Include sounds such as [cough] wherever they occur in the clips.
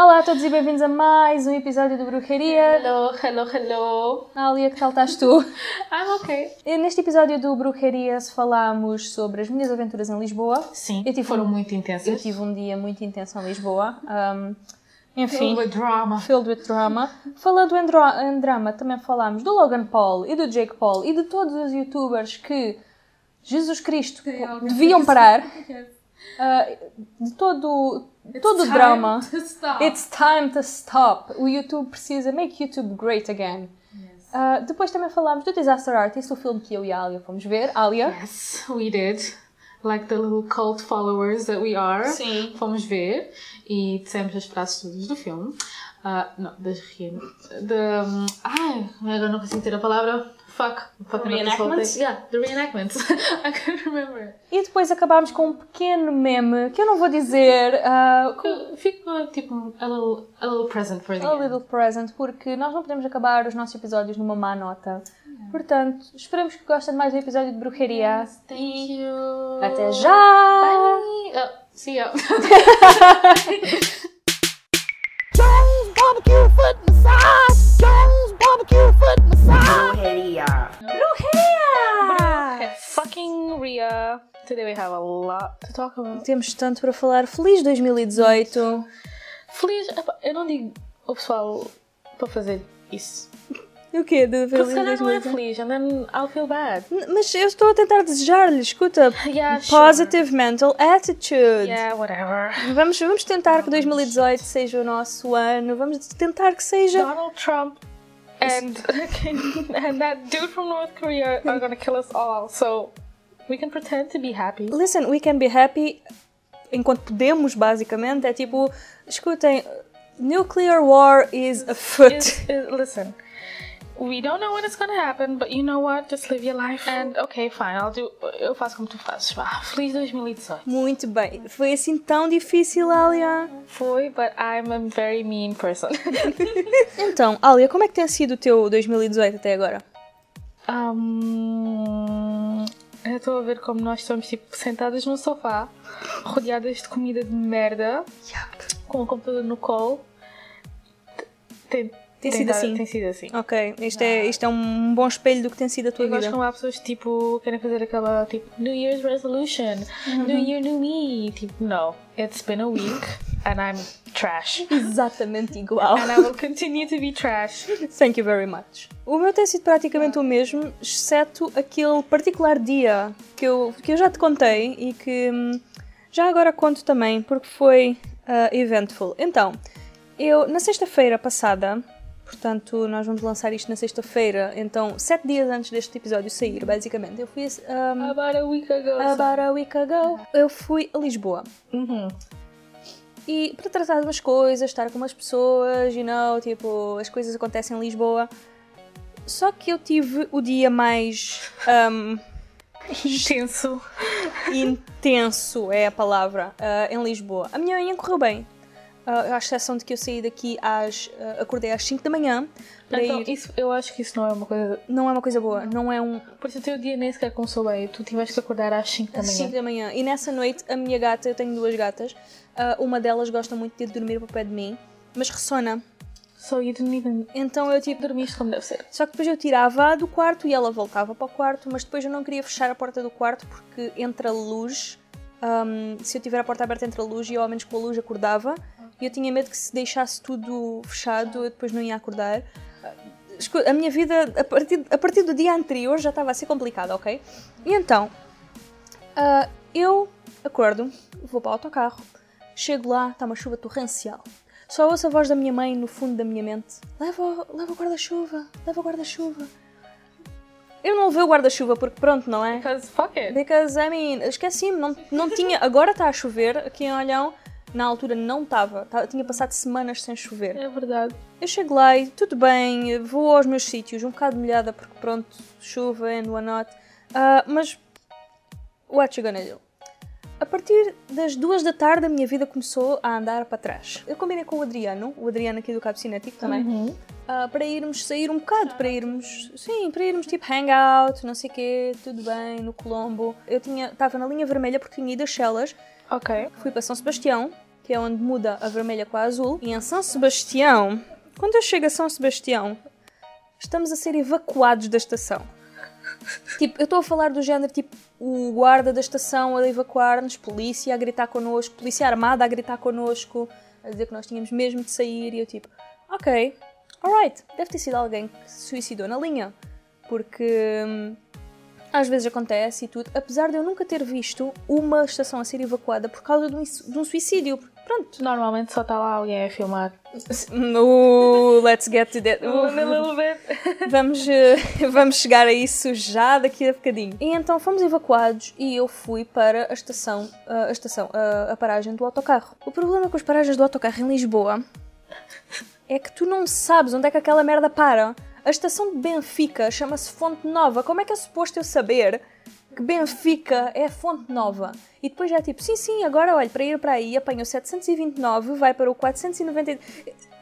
Olá a todos e bem-vindos a mais um episódio do Bruxaria. Hello, hello, hello. Alia, que tal estás tu? [laughs] I'm okay. E Neste episódio do Bruxaria falámos sobre as minhas aventuras em Lisboa. Sim, Eu tive foram um- muito intensas. Eu tive um dia muito intenso em Lisboa. Um, enfim, Filled with drama. filled with drama. Falando em, em drama, também falámos do Logan Paul e do Jake Paul e de todos os youtubers que, Jesus Cristo, deviam parar. [laughs] Uh, de todo, todo o drama. It's time to stop. O YouTube precisa make YouTube great again. Uh, depois também falámos do Disaster Artist, o filme que eu e a Alia fomos ver. Alia? Yes, we did. Like the little cult followers that we are. Sim. Fomos ver e dissemos as frases todas do filme. Ah, não, das rein... De, um, ai, agora não consigo ter a palavra. Fuck. Fuck Reenactments? Yeah, the reenactments. [laughs] I couldn't remember. E depois acabámos com um pequeno meme que eu não vou dizer. uh, com Fica tipo a little, a little present for the a end. little present, porque nós não podemos acabar os nossos episódios numa má nota. Portanto, esperamos que gostem de mais um episódio de Bruxaria. Thank you. Até já! Bye. Oh, see ya. [laughs] Jones barbecue foot massage. Barbecue foot massage. Brujería. Bruxaria! Fucking Ria. Today we have a lot to talk about. Temos tanto para falar. Feliz 2018! Feliz. Eu não digo ao pessoal para fazer isso. O quê? De Porque se calhar não é 2018? feliz, and then I'll feel bad. Mas eu estou a tentar desejar-lhe, escuta. [laughs] Yeah, sure. Positive mental attitude. Yeah, whatever. Vamos, vamos tentar que 2018 seja o nosso ano. Vamos tentar que seja. Donald Trump and [laughs] and that dude from North Korea are gonna kill us all. So we can pretend to be happy. Listen, we can be happy enquanto podemos, basicamente. É tipo, escutem, nuclear war is afoot. Is- is- listen, we don't know when it's gonna happen, but you know what? Just live your life. And okay, fine, I'll do. Eu faço como tu fazes. Vá, Feliz 2018. Muito bem. Foi assim tão difícil, Alia? Foi, but I'm a very mean person. [laughs] Então, Alia, como é que tem sido o teu 2018 até agora? um, eu estou a ver como nós estamos tipo sentadas no sofá, rodeadas de comida de merda, com o computador no colo. Tem, Tem sido assim? Tem sido assim. Ok, isto é, isto é um bom espelho do que tem sido a tua Eu gosto vida. quando há pessoas que tipo, querem fazer aquela tipo New Year's resolution, New Year, New Me. Tipo, no. It's been a week and I'm trash. [laughs] Exatamente igual. And I will continue to be trash. Thank you very much. O meu tem sido praticamente o mesmo, exceto aquele particular dia que eu, que eu já te contei e que hum, já agora conto também, porque foi ah, eventful. Então, eu na sexta-feira passada, portanto, nós vamos lançar isto na sexta-feira, então, sete dias antes deste episódio sair, basicamente, eu fui um, About a week ago. about a week ago, eu fui a Lisboa. Uhum. E para tratar de umas coisas, estar com umas pessoas, you know, tipo, as coisas acontecem em Lisboa. Só que eu tive o dia mais um, [laughs] Intenso. intenso, é a palavra, uh, em Lisboa. A minha manhã correu bem. Uh, à exceção de que eu saí daqui às. uh, acordei às 5 da manhã para Então, ir. isso, eu acho que isso não é uma coisa Não é uma coisa boa, não é um. Por isso o teu dia nem sequer começou bem. Tu tiveste que acordar às 5 da Às manhã. 5 da manhã. E nessa noite, a minha gata, eu tenho duas gatas, uh, uma delas gosta muito de dormir para o pé de mim, mas ressona. So you didn't even Então eu tipo. dormiste como deve ser. Só que depois eu tirava do quarto e ela voltava para o quarto, mas depois eu não queria fechar a porta do quarto porque entra luz. hum, se eu tiver a porta aberta entra luz e eu ao menos com a luz acordava. E eu tinha medo que se deixasse tudo fechado eu depois não ia acordar. Escu- A minha vida a partir, a partir do dia anterior já estava a ser complicada, ok? E então, ah, eu acordo, vou para o autocarro, chego lá, está uma chuva torrencial. Só ouço a voz da minha mãe no fundo da minha mente: leva, leva o guarda-chuva, leva o guarda-chuva. Eu não levei o guarda-chuva porque pronto, não é? Because fuck it. Because, I mean, esqueci-me, não, não tinha. Agora está a chover aqui em Olhão, na altura não estava, tinha passado semanas sem chover. É verdade. Eu chego lá e tudo bem, vou aos meus sítios, um bocado molhada porque pronto, chuva and whatnot. Ah, mas what you gonna do? A partir das duas da tarde a minha vida começou a andar para trás. Eu combinei com o Adriano, o Adriano aqui do Cabo Cinético também, ah, para irmos sair um bocado, para irmos, sim, para irmos tipo hangout, não sei o quê, tudo bem, no Colombo. Eu tinha, estava na linha vermelha porque tinha ido a Chelas, Ok. fui para São Sebastião, que é onde muda a vermelha com a azul. E em São Sebastião, quando eu chego a São Sebastião, estamos a ser evacuados da estação. Tipo, eu estou a falar do género, tipo, o guarda da estação a evacuar-nos, polícia a gritar connosco, polícia armada a gritar connosco, a dizer que nós tínhamos mesmo de sair, e eu tipo, ok, alright, deve ter sido alguém que se suicidou na linha, porque hum, às vezes acontece e tudo, apesar de eu nunca ter visto uma estação a ser evacuada por causa de um, de um suicídio. Pronto. Normalmente só está lá alguém a filmar. [laughs] No let's get to that. A little bit. Vamos, eh, [laughs] vamos chegar a isso já daqui a bocadinho. E então fomos evacuados e eu fui para a estação, eh, a estação, a, a paragem do autocarro. O problema com as paragens do autocarro em Lisboa é que tu não sabes onde é que aquela merda para. A estação de Benfica chama-se Fonte Nova. Como é que é suposto eu saber que Benfica é Fonte Nova? E depois já é tipo, sim, sim, agora olha, para ir para aí apanho o 729, vai para o 490.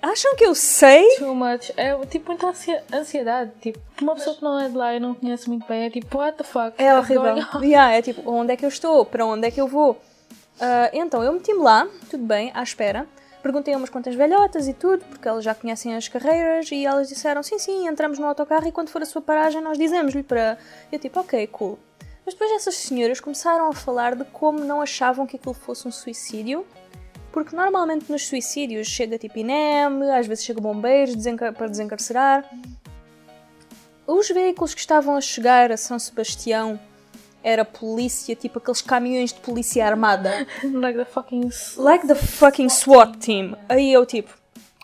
Acham que eu sei? Too much. É tipo muita ansiedade. Tipo, uma pessoa que não é de lá e não conhece muito bem é tipo, what the fuck? É horrível. [laughs] Yeah, é tipo, onde é que eu estou? Para onde é que eu vou? Ah, então, eu meti-me lá, tudo bem, à espera. Perguntei a umas quantas velhotas e tudo, porque elas já conhecem as carreiras, e elas disseram, sim, sim, entramos no autocarro e quando for a sua paragem nós dizemos-lhe para... Eu tipo, ok, cool. Mas depois essas senhoras começaram a falar de como não achavam que aquilo fosse um suicídio, porque normalmente nos suicídios chega tipo INEM, às vezes chega bombeiros para desencarcerar. Os veículos que estavam a chegar a São Sebastião era polícia, tipo aqueles caminhões de polícia armada. like the fucking. Like the fucking SWAT team. Aí eu tipo,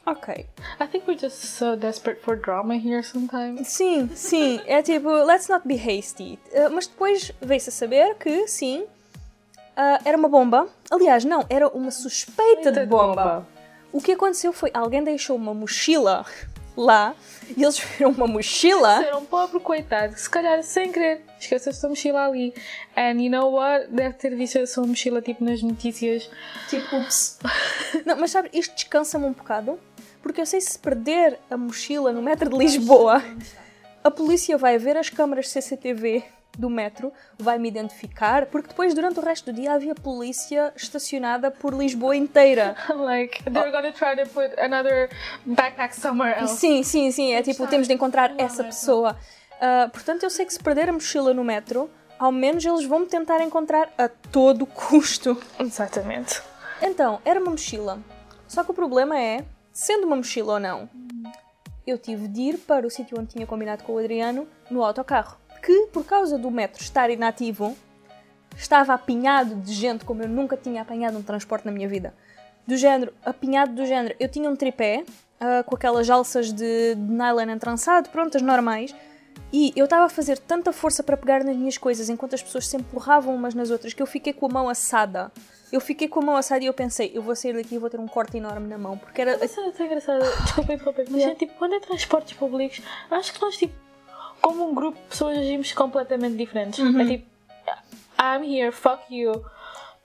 ok. I think we're just so desperate for drama here sometimes. Sim, sim, é tipo, let's not be hasty. Uh, mas depois veio-se a saber que, sim, uh, era uma bomba. Aliás, não, era uma suspeita de bomba. O que aconteceu foi, alguém deixou uma mochila lá, e eles [laughs] viram uma mochila... Ser um pobre coitado que se calhar sem querer esqueceu a sua mochila ali. And you know what? Deve ter visto a sua mochila tipo nas notícias. Tipo, ups. [laughs] Não, mas sabe, isto descansa-me um bocado, porque eu sei se perder a mochila no metro de Lisboa, a polícia vai ver as câmaras CCTV do metro, vai me identificar, porque depois, durante o resto do dia, havia polícia estacionada por Lisboa inteira. [laughs] like, they're gonna try to put another backpack somewhere else. Sim, sim, sim, é tipo, temos de encontrar essa pessoa. Ah, portanto, eu sei que se perder a mochila no metro, ao menos eles vão me tentar encontrar a todo custo. Exatamente. Então, era uma mochila. Só que o problema é, sendo uma mochila ou não, eu tive de ir para o sítio onde tinha combinado com o Adriano no autocarro. Que, por causa do metro estar inativo, estava apinhado de gente como eu nunca tinha apanhado um transporte na minha vida. Do género, apinhado do género. Eu tinha um tripé ah, com aquelas alças de, de nylon entrançado, prontas, normais. E eu estava a fazer tanta força para pegar nas minhas coisas enquanto as pessoas se empurravam umas nas outras que eu fiquei com a mão assada. Eu fiquei com a mão assada e eu pensei, eu vou sair daqui e vou ter um corte enorme na mão. Porque era. Isso é engraçado. [laughs] Desculpa [laughs] interromper, mas Yeah. é tipo, quando é transportes públicos, acho que nós, tipo, como um grupo de pessoas agimos completamente diferentes. Uhum. É tipo, I'm here, fuck you.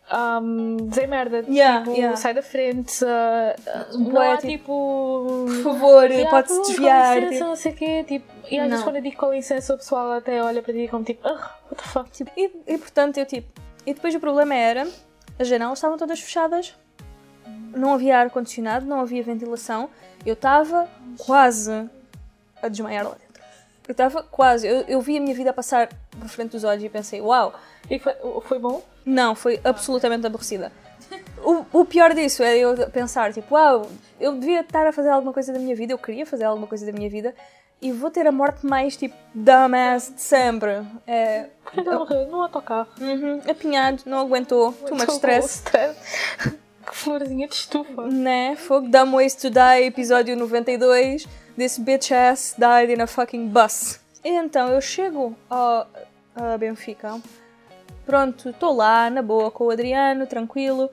Um, dizer merda, Yeah, tipo, yeah. sai da frente. Uh, não Bué, há tipo, tipo. Por favor, Yeah, pode-se desviar. Com licença, tipo. não sei o quê. Tipo, e às vezes Não. quando eu digo com licença, o pessoal até olha para ti como tipo, "Ugh, what the fuck. Tipo, e, e portanto eu tipo. E depois o problema era, as janelas estavam todas fechadas, não havia ar-condicionado, não havia ventilação. Eu estava quase a desmaiar lá. Eu estava quase. Eu, eu vi a minha vida passar por frente dos olhos e pensei, uau, E foi, foi bom? não, foi absolutamente aborrecida. O, o pior disso é eu pensar, tipo, uau, eu devia estar a fazer alguma coisa da minha vida, eu queria fazer alguma coisa da minha vida e vou ter a morte mais, tipo, dumbass de sempre. É, Porque ele morreu no autocarro. uhum, apinhado, não aguentou, too much stress. stress. [laughs] que florzinha de estufa. Né? Fogo, Dumb Ways to Die, episódio 92. This bitch ass died in a fucking bus. Então eu chego ao, a Benfica. Pronto, estou lá, na boa, com o Adriano, tranquilo.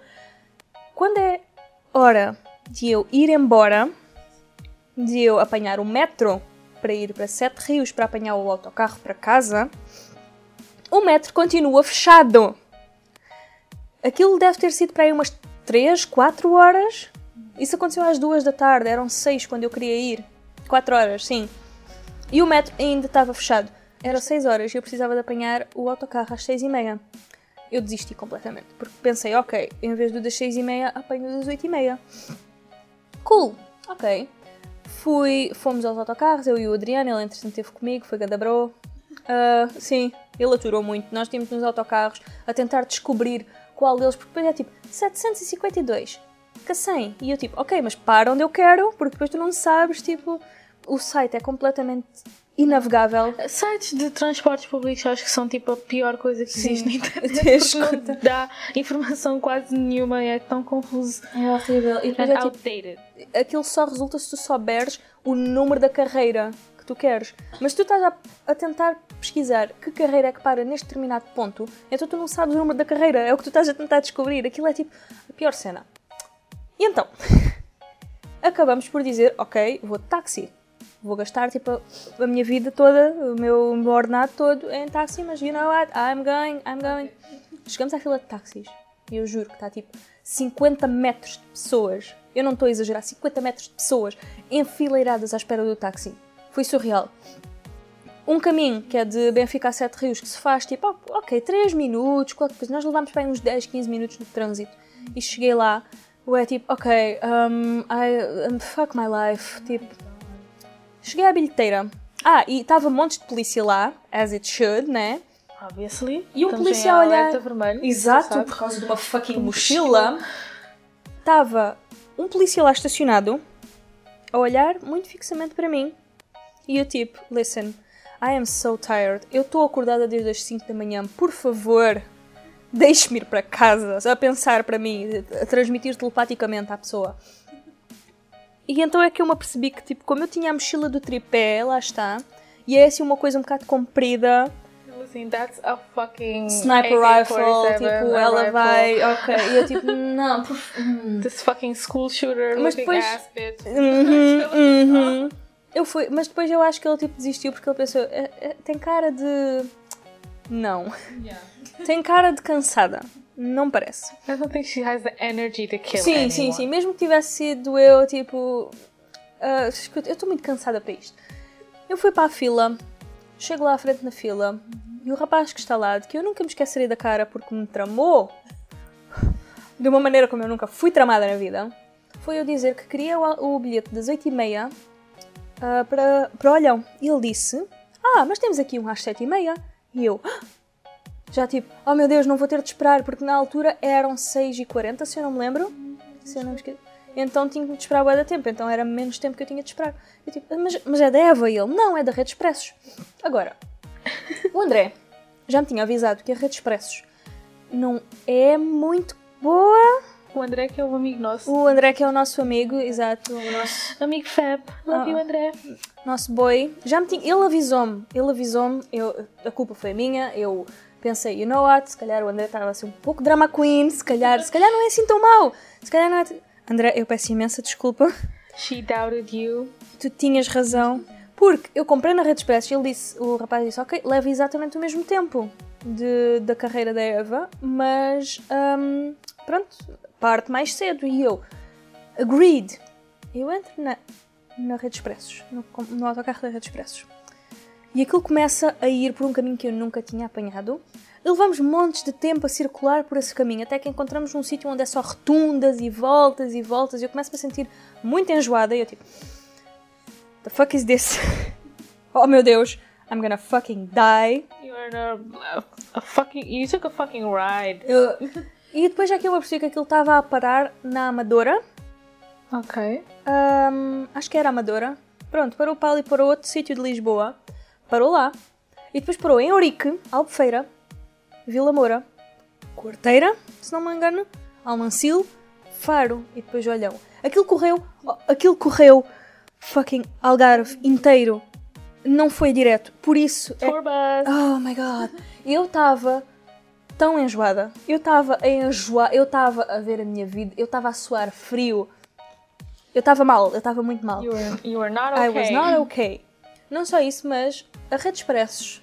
Quando é hora de eu ir embora, de eu apanhar o metro para ir para Sete Rios para apanhar o autocarro para casa, o metro continua fechado. Aquilo deve ter sido para aí umas 3, 4 horas. Isso aconteceu às 2 da tarde, eram 6 quando eu queria ir. 4 horas, sim. E o metro ainda estava fechado. Era 6 horas e eu precisava de apanhar o autocarro às 6 e meia. eu desisti completamente. Porque pensei, ok, em vez do das 6 e meia, apanho das 8 e meia. Cool, ok. Fui, fomos aos autocarros, eu e o Adriano, ele entretanto esteve comigo, foi ganda bro. Ah, sim, ele aturou muito. Nós tínhamos nos autocarros a tentar descobrir qual deles, porque depois é tipo 752, que 100. E eu tipo, ok, mas para onde eu quero, porque depois tu não sabes, tipo, o site é completamente inavegável. Sites de transportes públicos acho que são tipo a pior coisa que Sim. existe na internet. [laughs] Não dá informação quase nenhuma é tão confuso. É horrível. E depois é tipo, outdated. aquilo só resulta se tu souberes o número da carreira que tu queres. Mas se tu estás a, a tentar pesquisar que carreira é que para neste determinado ponto, então tu não sabes o número da carreira, é o que tu estás a tentar descobrir. Aquilo é tipo a pior cena. E então, [laughs] acabamos por dizer, ok, vou de táxi. Vou gastar tipo a, minha vida toda, o meu, ordenado todo em táxi, mas you know what? I'm going, I'm going. Chegamos à fila de táxis e eu juro que está tipo 50 metros de pessoas. Eu não estou a exagerar, 50 metros de pessoas enfileiradas à espera do táxi. Foi surreal. Um caminho que é de Benfica a Sete Rios que se faz tipo, oh, ok, 3 minutos, qualquer coisa. Nós levámos aí uns 10, 15 minutos de trânsito e cheguei lá. Eu é tipo, ok, um, I, um, fuck my life. Tipo, cheguei à bilheteira. Ah, e estava um monte de polícia lá, as it should, né? Obviously. E um Estamos a olhar- vermelho, Exato, sabe? por causa de uma fucking mochila. Estava um polícia lá estacionado a olhar muito fixamente para mim. E eu tipo, listen, I am so tired. Eu estou acordada desde as 5 da manhã. Por favor, deixe-me ir para casa. A pensar para mim, a transmitir telepaticamente à pessoa. E então é que eu me apercebi que, tipo, como eu tinha a mochila do tripé, lá está, e é assim uma coisa um bocado comprida, Assim, that's a fucking sniper rifle, AK-47, tipo, ela rifle. vai, ok, e eu tipo, [laughs] não, hum. This fucking school shooter Mas depois- ass bitch. Uhum, uhum. Eu fui, mas depois eu acho que ele tipo desistiu porque ele pensou, "É- é- tem cara de. Não. Tem cara de cansada. Não parece. I don't think she has the energy to kill Sim, anyone. sim, sim. Mesmo que tivesse sido eu, tipo. ah, escuta, eu estou muito cansada para isto. Eu fui para a fila, chego lá à frente na fila, e o rapaz que está lá, de que eu nunca me esquecerei da cara porque me tramou de uma maneira como eu nunca fui tramada na vida, foi eu dizer que queria o, o bilhete das 8h30 ah, para, para o Olhão. E ele disse: Ah, mas temos aqui um às 7h30. E eu, "Ah!" Já tipo, oh meu Deus, não vou ter de esperar, porque na altura eram 6h40, se eu não me lembro. Se eu não me esqueço. Então tinha de esperar bué da tempo, então era menos tempo que eu tinha de esperar. Eu tipo, "Ah, mas, mas é da Eva e ele, não, é da Rede Expressos. Agora, o André já me tinha avisado que a Rede Expressos não é muito boa. O André que é um amigo nosso. O André que é o nosso amigo, exato, o nosso, Amigo Fab. Love Ah. you, André. nosso boy, já me tinha, ele avisou-me, ele avisou-me, eu, a culpa foi minha, eu pensei, you know what, se calhar o André estava a ser um pouco drama queen, se calhar, se calhar não é assim tão mau, se calhar não é... André, eu peço imensa desculpa, She doubted you. tu tinhas razão, porque eu comprei na Rede Express e ele disse, o rapaz disse, ok, leva exatamente o mesmo tempo de, da carreira da Eva, mas hum, pronto, parte mais cedo. E eu, agreed, eu entro na, na Rede Expressos, no, no autocarro da Rede Expressos. E aquilo começa a ir por um caminho que eu nunca tinha apanhado. E levamos montes de tempo a circular por esse caminho, até que encontramos um sítio onde é só rotundas e voltas e voltas. E eu começo a me sentir muito enjoada. E eu tipo, the fuck is this? [laughs] oh meu Deus, I'm gonna fucking die. You are a, a, a fucking. You took a fucking ride. Eu- E depois já que eu percebi que aquilo estava a parar na Amadora, Ok. Ahm, acho que era Amadora. Pronto, parou para ali para outro sítio de Lisboa. Parou lá. E depois parou em Ourique, Albufeira, Vila Moura, Quarteira, se não me engano, Almancil, Faro e depois Olhão. Aquilo correu, aquilo correu fucking Algarve inteiro. Não foi direto. Por isso é. Oh my god. Eu estava tão enjoada. Eu estava a enjoar. Eu estava a ver a minha vida. Eu estava a suar frio. Eu estava mal. Eu estava muito mal. You were, you were not okay. I was not okay. Não só isso, mas a Rede Expressos,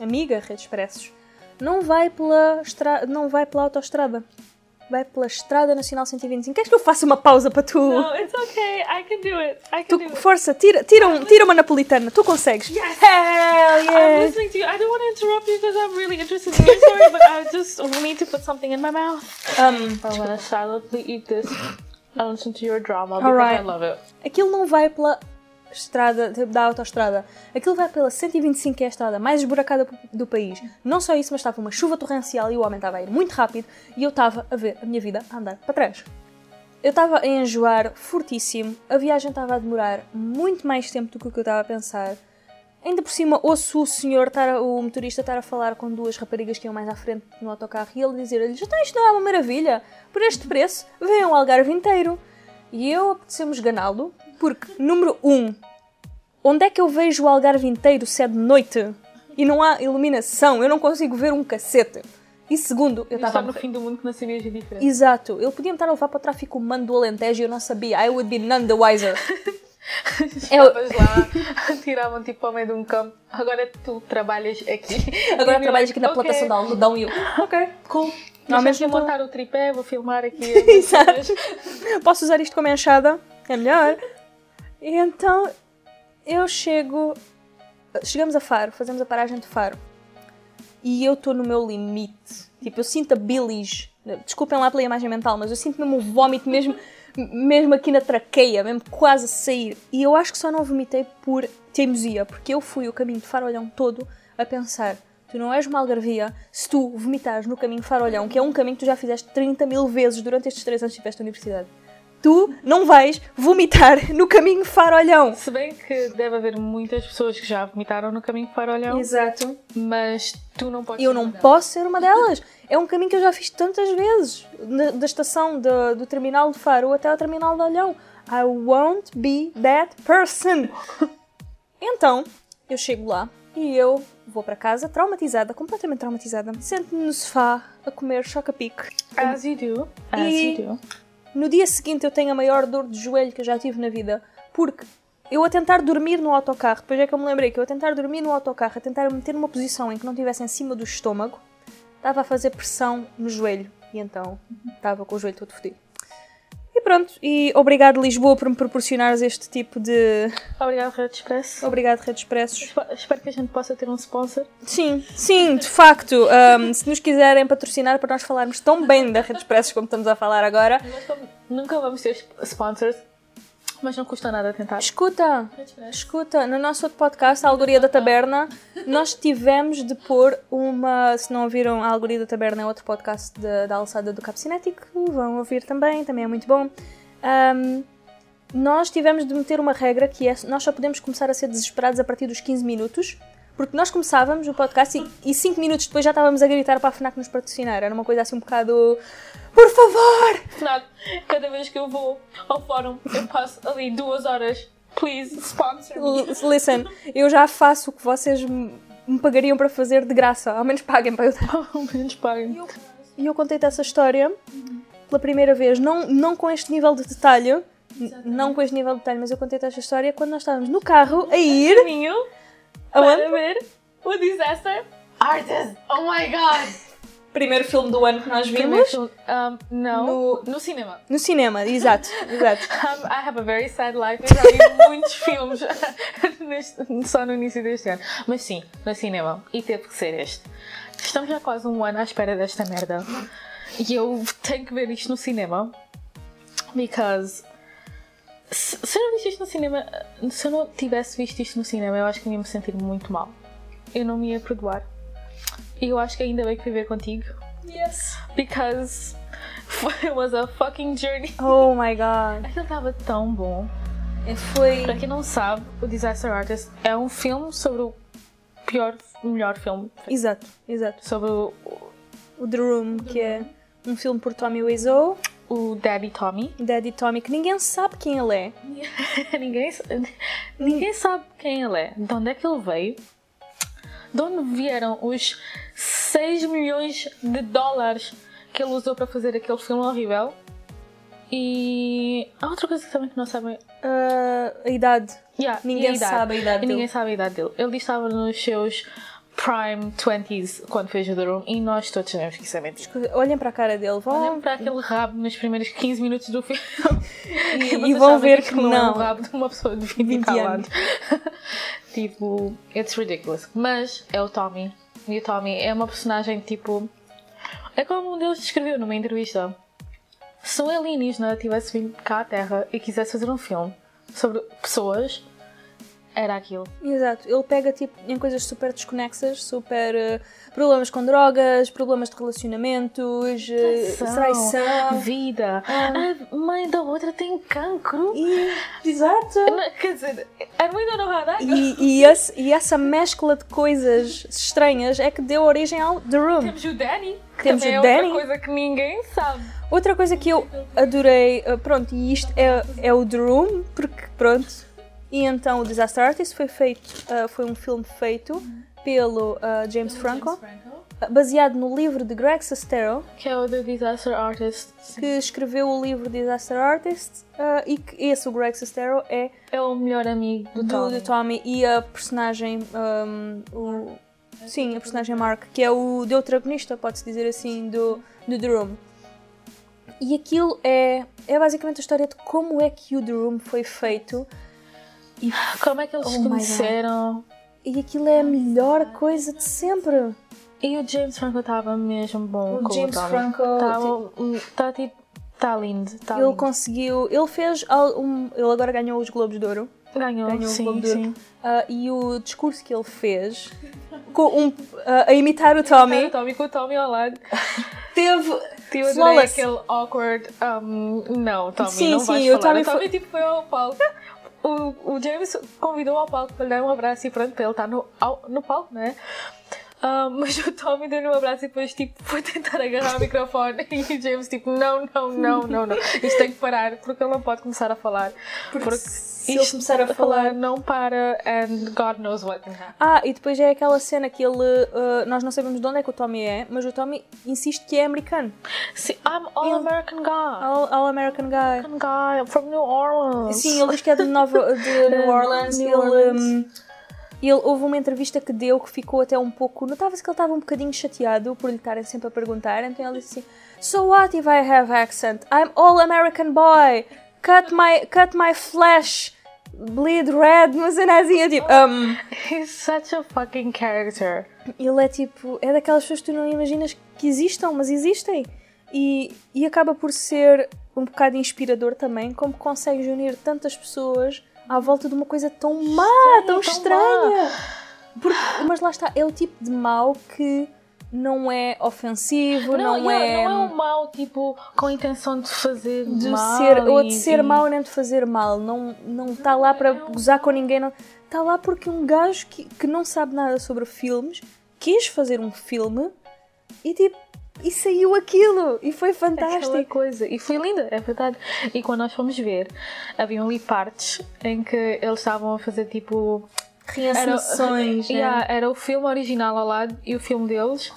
amiga Rede Expressos, não vai pela, estra... não vai pela autoestrada. vai pela Estrada Nacional 125. Queres que eu faça uma pausa para tu? No, it's okay. I can do it. I can do Tu, it. força, tira, tira, um, tira uma napolitana, tu consegues. Yes. Hell I'm yeah! listening to you. I don't want to interrupt you because I'm really interested in your story, but I just need to put something in my mouth. Um, I'm gonna silently eat this and listen to your drama because Alright. I love it. aquilo não vai pela estrada da autoestrada. Aquilo vai pela 125, que é a estrada mais esburacada do país. Não só isso, mas estava uma chuva torrencial e o homem estava a ir muito rápido e eu estava a ver a minha vida a andar para trás. Eu estava a enjoar fortíssimo, a viagem estava a demorar muito mais tempo do que eu estava a pensar. Ainda por cima, ouço o senhor, o motorista, estar a falar com duas raparigas que iam mais à frente no autocarro e ele dizer-lhes: Então isto não é uma maravilha, por este preço, venham ao Algarve inteiro. E eu apeteceu-me esganá-lo, porque, número um, onde é que eu vejo o Algarve inteiro se é de noite e não há iluminação? Eu não consigo ver um cacete. E segundo, eu estava no fim do mundo que não sabias de diferente. Exato, ele podia me estar a levar para o tráfico humano do Alentejo e eu não sabia. I would be none the wiser. [laughs] Eu- Estavas lá, [laughs] tiravam tipo ao meio de um campo. Agora tu trabalhas aqui. Agora trabalhas aqui na ok. plantação de algodão e eu. [laughs] Ok, cool. Não, mas vou montar o tripé, vou filmar aqui. Exato. Posso usar isto como enxada? É melhor. E então eu chego. Chegamos a Faro, fazemos a paragem de Faro. E eu estou no meu limite. Tipo, eu sinto a bilis. Desculpem lá pela imagem mental, mas eu sinto mesmo o vómito, mesmo, [laughs] mesmo aqui na traqueia, mesmo quase a sair. E eu acho que só não vomitei por teimosia, porque eu fui o caminho de Farolhão todo a pensar: tu não és uma algarvia se tu vomitares no caminho Farolhão, que é um caminho que tu já fizeste 30 mil vezes durante estes 3 anos que estiveste na universidade. Tu não vais vomitar [laughs] no caminho Farolhão. Se bem que deve haver muitas pessoas que já vomitaram no caminho para olhão, Exato. mas tu não podes. Eu não posso ser uma delas. É um caminho que eu já fiz tantas vezes. Da estação do, do terminal de Faro até ao terminal de Olhão. I won't be that person. Então, eu chego lá e eu vou para casa traumatizada, completamente traumatizada. Sento-me no sofá a comer choca-pique. As you do. As E- you do. No dia seguinte eu tenho a maior dor de joelho que eu já tive na vida, porque eu a tentar dormir no autocarro, depois é que eu me lembrei que eu a tentar dormir no autocarro, a tentar me meter numa posição em que não estivesse em cima do estômago, estava a fazer pressão no joelho. E então estava com o joelho todo fodido. Pronto, e obrigado Lisboa por me proporcionares este tipo de. Obrigado, Red Express. Obrigado, Redes Expressos. Esp- Espero que a gente possa ter um sponsor. Sim, sim, de facto. ahm, se nos quiserem patrocinar para nós falarmos tão bem da Redes Expressos como estamos a falar agora, nunca vamos ter sp- sponsors, mas não custa nada tentar. escuta, Escuta, no nosso outro podcast, a Alegoria da Taberna, nós tivemos de pôr uma. Se não ouviram, a Alegoria da Taberna é outro podcast da- da alçada do Cabo Cinético, vão ouvir também, também é muito bom. Ahm, nós tivemos de meter uma regra que é: nós só podemos começar a ser desesperados a partir dos 15 minutos, porque nós começávamos o podcast e 5 minutos depois já estávamos a gritar para a FNAC nos patrocinar. Era uma coisa assim um bocado. Por favor! Nada. Cada vez que eu vou ao fórum, eu passo ali duas horas. Please, sponsor me. Listen, eu já faço o que vocês me pagariam para fazer de graça. Ao menos paguem para eu dar. [laughs] Ao menos paguem. E eu contei-te essa história pela primeira vez, não, não com este nível de detalhe, não com este nível de detalhe, mas eu contei-te esta história quando nós estávamos no carro a ir. Caminho Aonde? Para ver o Disaster Artist. Oh my god! Primeiro filme do ano que nós Primeiro vimos. filme- um, não, No- no, cinema. No cinema, exato, [laughs] exato. Um, I have a very sad life. Eu já vi [laughs] muitos filmes [laughs] neste- só no início deste ano. Mas sim, no cinema. E teve que ser este. Estamos já quase um ano à espera desta merda. E eu tenho que ver isto no cinema. Because. Se, se eu não isto no cinema. Se eu não tivesse visto isto no cinema, eu acho que ia me sentir muito mal. Eu não me ia perdoar. E eu acho que ainda bem que fui ver contigo. Yes. Because. [laughs] It was a fucking journey. Oh my god. Aquilo estava tão bom. Foi. Para quem não sabe, o Disaster Artist é um filme sobre o pior, melhor filme. Exato, exato. Sobre o, O The Room, que é um filme por Tommy Wiseau, o Daddy Tommy. Daddy Tommy, que ninguém sabe quem ele é. [laughs] ninguém, ninguém sabe quem ele é, de onde é que ele veio, de onde vieram os 6 milhões de dólares que ele usou para fazer aquele filme horrível. E há outra coisa que também que não sabem. Ah, a idade. Yeah, Ninguém a idade. sabe a idade E ninguém dele. sabe a idade dele. Ele estava nos seus prime 20s quando fez o The Room e nós todos sabemos que isso é mentira. Olhem para a cara dele, vão Olhem para aquele rabo nos primeiros 15 minutos do filme [laughs] [laughs] e, Vocês e vão ver que aquilo é não. o rabo de uma pessoa de 20, 20 e tal anos. anos. [laughs] tipo, it's ridiculous. Mas é o Tommy. E o Tommy é uma personagem tipo. É como um deles descreveu numa entrevista. Se um alienígena tivesse vindo cá à Terra e quisesse fazer um filme sobre pessoas, era aquilo. Exato, ele pega tipo em coisas super desconexas, super eh, problemas com drogas, problemas de relacionamentos, eh, traição. vida. A mãe da outra tem cancro. E, exato. Quer dizer, a mãe da não E, e, esse- e essa mescla de coisas estranhas é que deu origem ao The Room. Temos o Danny, que Temos o é Danny. outra coisa que ninguém sabe. Outra coisa que eu adorei, eh, pronto, e isto é, é o The Room, porque pronto. E então o Disaster Artist foi feito, eh, foi um filme feito pelo eh, James Franco, eh, baseado no livro de Greg Sestero, Que é o The Disaster Artist. que escreveu o livro Disaster Artist, eh, e que esse, o Greg Sestero, é É o melhor amigo do, do, Tommy. do Tommy e a personagem, um, o, sim, a personagem Mark, que é o deuteragonista, pode-se dizer assim, do, do The Room. E aquilo é, é basicamente a história de como é que o The Room foi feito e, Como é que eles Oh se God. conheceram? e aquilo é a melhor coisa de sempre. E o James Franco estava mesmo bom O James o Tommy. Franco, Está tipo... Está lindo. Tá Ele lindo. conseguiu, ele fez, um, ele agora ganhou os Globos de Ouro. Ganhou, ganhou o sim, Globo de Ouro. Ah, e o discurso que ele fez, com um, ah, a imitar o Tommy, O Tommy com o Tommy ao lado. [laughs] teve Tipo, flawless. aquele awkward... Um, não, Tommy, Sim, não sim, vais o falar. Tommy o Tommy tipo, foi ao palco. O, o James convidou ao palco para lhe dar um abraço e pronto, ele estar no, no palco, não mas [laughs] o Tommy deu-lhe um abraço e depois tipo, foi tentar agarrar o microfone e [laughs] o James tipo, não, não, não, não, não. Isto tem que parar porque ele não pode começar a falar. Porque, se ele começar a falar- não para and God knows what can happen. Ah, e depois é aquela cena que ele. uh, nós não sabemos de onde é que o Tommy é, mas o Tommy insiste que é americano. See, I'm all American guy. All, all American guy. American guy, from New Orleans. Sim, ele diz que é de, Nova, de [laughs] New Orleans. New ele, Orleans. um, ele houve uma entrevista que deu que ficou até um pouco. Notava-se que ele estava um bocadinho chateado por lhe estarem sempre a perguntar. Então ele disse assim: So what if I have accent? I'm all American boy. Cut my, cut my flesh. Bleed red. Mas é assim, eu tipo. Um, [laughs] He's such a fucking character. Ele é tipo, é daquelas pessoas que tu não imaginas que existam, mas existem. E, e acaba por ser um bocado inspirador também, como consegues unir tantas pessoas à volta de uma coisa tão má, tão, tão estranha. Porque, mas lá está, é o tipo de mal que não é ofensivo, não, yeah, é. não é um mal tipo com a intenção de fazer de mal ser, ou de ser e- mau nem de fazer mal. Não não está lá para gozar com ninguém. Não. Está lá porque um gajo que, que não sabe nada sobre filmes quis fazer um filme e tipo. E saiu aquilo! E foi Aquela fantástico! coisa. E foi linda, é verdade. E quando nós fomos ver, haviam ali partes em que eles estavam a fazer tipo. Reencenações, né? Yeah, era o filme original ao lado e o filme deles.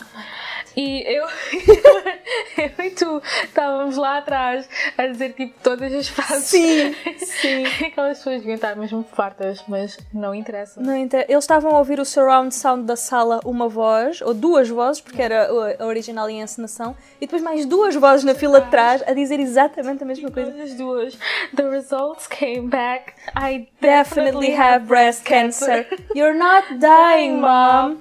E eu, [laughs] eu e tu estávamos lá atrás a dizer tipo todas as frases. Sim, sim. [laughs] Aquelas pessoas deviam estar mesmo fartas, mas não interessa. Não inter- Eles estavam a ouvir o surround sound da sala, uma voz, ou duas vozes, porque era a original e a encenação, e depois mais duas vozes na fila de trás a dizer exatamente a mesma coisa. Todas as duas. The results came back. I Definitely have breast cancer. You're not dying, mom.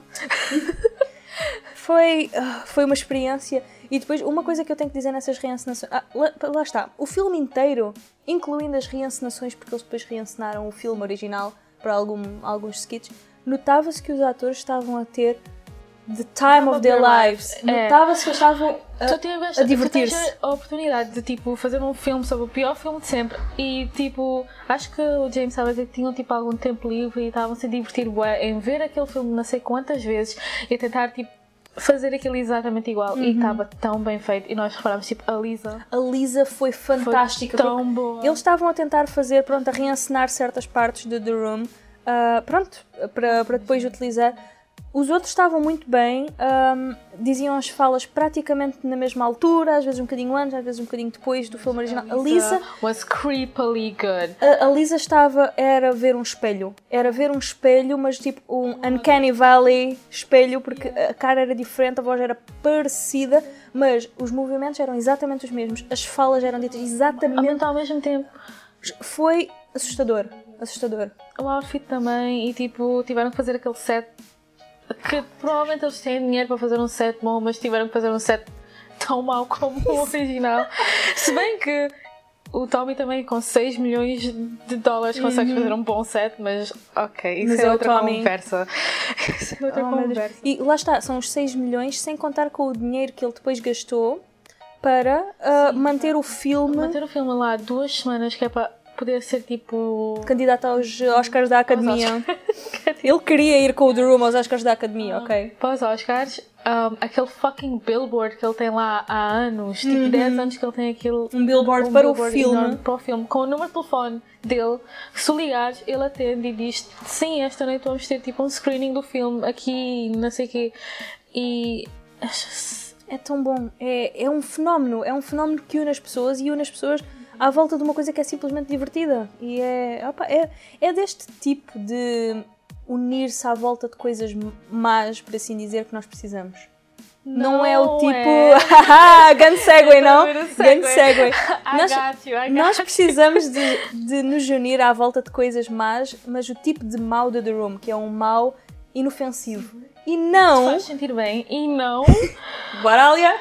Foi, ah, foi uma experiência. E depois, uma coisa que eu tenho que dizer nessas reencenações. Ah, lá, lá está. O filme inteiro, incluindo as reencenações, porque eles depois reencenaram o filme original para algum, alguns skits, notava-se que os atores estavam a ter the time of their lives. É. Notava-se que estavam a, Tu a divertir-se. a oportunidade de tipo fazer um filme sobre o pior filme de sempre e tipo acho que o James que tinham tipo algum tempo livre e estavam-se a divertir bué em ver aquele filme não sei quantas vezes e a tentar tipo fazer aquilo exatamente igual Uhum. e estava tão bem feito e nós reparámos tipo a Lisa A Lisa foi foi fantástica. tão boa Eles estavam a tentar fazer, pronto, a reencenar certas partes de The Room, ah, pronto, para depois utilizar. Os outros estavam muito bem, ahm, diziam as falas praticamente na mesma altura, às vezes um bocadinho antes, às vezes um bocadinho depois do filme original. A Lisa, was creepily good. a, a Lisa estava, era ver um espelho. Era ver um espelho, mas tipo um Uncanny Valley espelho, porque a cara era diferente, a voz era parecida, mas os movimentos eram exatamente os mesmos, as falas eram ditas exatamente. Ao mesmo tempo. Foi assustador. Assustador. O outfit também, e tipo, tiveram que fazer aquele set que provavelmente eles têm dinheiro para fazer um set bom, mas tiveram que fazer um set tão mau como o original. Se bem que o Tommy também com 6 milhões de dólares consegue fazer um bom set, mas ok, isso. Mas é é outra Tommy. conversa. Isso é outra Oh, conversa. E lá está, são os 6 milhões, sem contar com o dinheiro que ele depois gastou para ah, manter o filme Manter o filme lá duas semanas que é para poder ser tipo. candidato aos Oscars da [laughs] Academia. Ele queria ir com o The Room aos Oscars da Academia, ok? Para os Oscars, um, aquele fucking billboard que ele tem lá há anos, tipo 10 anos que ele tem aquilo. Um billboard um para billboard o filme. para o filme, com o número de telefone dele. Se ligares, ele atende e diz: Sim, esta noite vamos ter tipo um screening do filme aqui, não sei o quê. E. É tão bom. É, é um fenómeno. É um fenómeno que une as pessoas e une as pessoas à volta de uma coisa que é simplesmente divertida. E é. opa, é, é deste tipo de unir-se à volta de coisas más, por assim dizer, que nós precisamos. Não, é o tipo. é. [laughs] Haha, Gun segue, não? Gun segue. [laughs] Nós, you, nós precisamos de, de nos unir à volta de coisas más, mas o tipo de mau de The Room, que é um mau inofensivo. E não. Faz sentir bem e não. Baralha!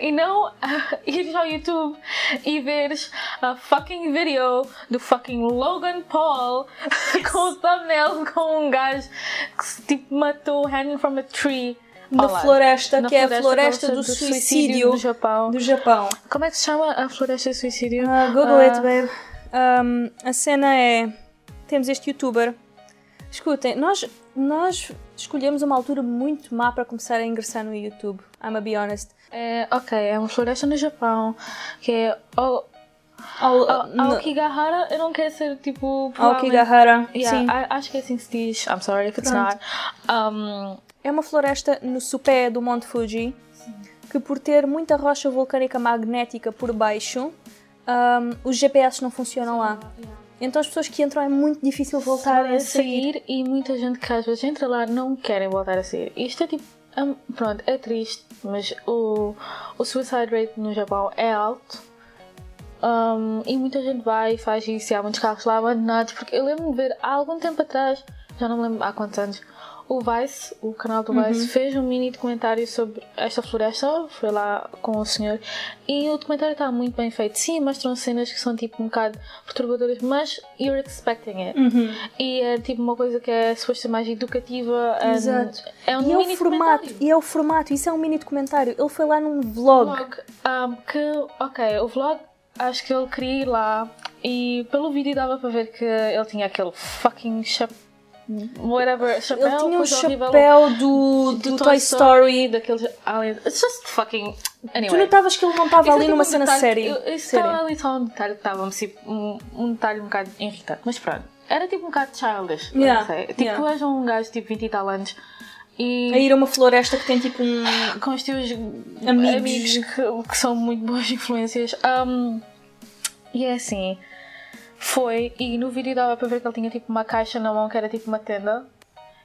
E não ah, ires ao YouTube e veres a fucking video do fucking Logan Paul com o thumbnail com um gajo que se tipo matou hanging from a tree. Na lado. floresta, Na que é a floresta do, suicídio suicídio do Japão. do Japão. Como é que se chama a floresta do suicídio? Ah, Google Ah, it, babe. Um, a cena é. Temos este youtuber. Escutem, nós, nós escolhemos uma altura muito má para começar a ingressar no YouTube. I'm a be honest. É, ok, é uma floresta no Japão que é o, Ao, o, no- Aokigahara. Eu não quero ser tipo. Aokigahara. Yeah, Sim. a- acho que é assim que se diz. I'm sorry if it's Pronto. not. Um, É uma floresta no supé do Monte Fuji que, por ter muita rocha vulcânica magnética por baixo, um, os GPS não funcionam lá. Então as pessoas que entram é muito difícil voltarem a a sair. sair e muita gente que às vezes entra lá não querem voltar a sair. Isto é tipo. hum, pronto, é triste, mas o, o suicide rate no Japão é alto. Hum, e muita gente vai e faz isso e há muitos carros lá abandonados. Porque eu lembro-me de ver há algum tempo atrás, já não me lembro há quantos anos, o Vice, o canal do Vice, fez um mini documentário sobre esta floresta. Foi lá com o senhor e o documentário está muito bem feito. Sim, mostram cenas que são tipo um bocado perturbadoras, mas you're expecting it. Uhum. E é tipo uma coisa que é suposto ser mais educativa. Exato. É um E é o formato, e é o formato, isso é um mini documentário. Ele foi lá num vlog. Vlog, um, que, ok, o vlog, acho que ele queria ir lá e pelo vídeo dava para ver que ele tinha aquele fucking chapéu. Whatever, chapéu, Ele tinha um chapéu do, do, Toy Story. daqueles aliens. It's just fucking. Anyway. Tu notavas que ele não estava é ali numa um cena detalhe- séria. estava ali só um detalhe que estava-me tipo, um, um detalhe um bocado irritante. Mas pronto, era tipo um bocado childish. Yeah, não sei. Tipo, yeah. tu és um gajo tipo 20 e tal anos e A ir a uma floresta que tem tipo um. [laughs] com os teus Amigos. amigos, que, que são muito boas influências. Um, e é assim, foi, e no vídeo dava para ver que ele tinha tipo uma caixa na mão que era tipo uma tenda.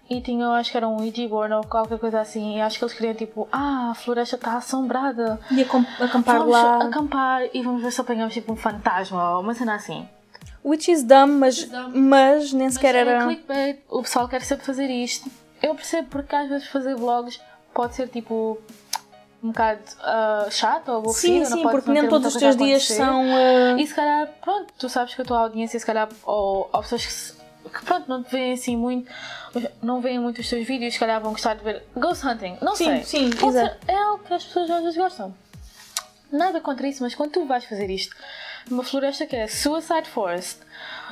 E tinha, eu acho que era um Ouija board ou qualquer coisa assim. E acho que eles queriam tipo, ah, a floresta está assombrada. Com- acampar Vamos lá. acampar e vamos ver se apanhamos tipo um fantasma ou uma cena assim. Which is dumb, mas, mas nem sequer Mas é era. clickbait, o pessoal quer sempre fazer isto. Eu percebo porque às vezes fazer vlogs pode ser tipo um bocado ah, chato ou aborrecido. Sim, não sim, podes porque nem todos os teus dias são. uh, E se calhar, pronto, tu sabes que a tua audiência, se calhar, ou, ou pessoas que, se- que, pronto, não te veem assim muito, não veem muito os teus vídeos, se calhar vão gostar de ver ghost hunting. Não Sim, sei. sim, Pode exato. é algo que as pessoas às vezes gostam. Nada contra isso, mas quando tu vais fazer isto numa floresta que é Suicide Forest,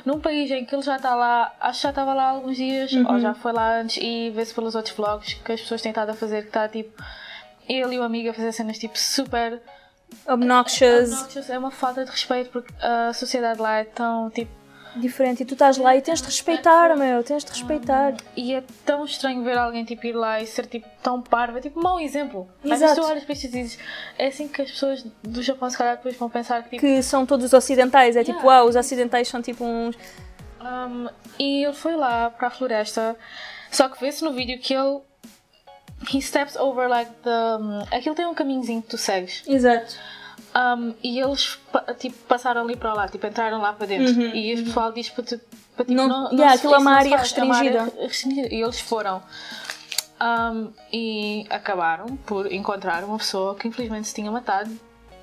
num país em que ele já está lá, acho que já estava lá há alguns dias, Uhum. ou já foi lá antes, e vê-se pelos outros vlogs que as pessoas têm estado a fazer, que está tipo ele e o amigo a fazer cenas tipo super obnoxious. obnoxious. É uma falta de respeito porque a sociedade lá é tão tipo diferente. E tu estás lá e tens de respeitar, meu, tens de respeitar. E é tão estranho ver alguém tipo, ir lá e ser tipo, tão parvo. É tipo mau exemplo. Exato. tu olhas para isto e dizes, é assim que as pessoas do Japão se calhar depois vão pensar que tipo. Que são todos ocidentais, é tipo, Yeah. uau, os ocidentais são tipo uns. Um, e ele foi lá para a floresta, só que vê-se no vídeo que ele. He steps over like the. Um, aquilo tem um caminhozinho que tu segues. Exato. Um, e eles tipo, passaram ali para lá, tipo, entraram lá para dentro. E o pessoal diz para, tipo, Uhum. Não- não, yeah, se- aquilo é uma não área é uma área restringida. E eles foram. Um, e acabaram por encontrar uma pessoa que infelizmente se tinha matado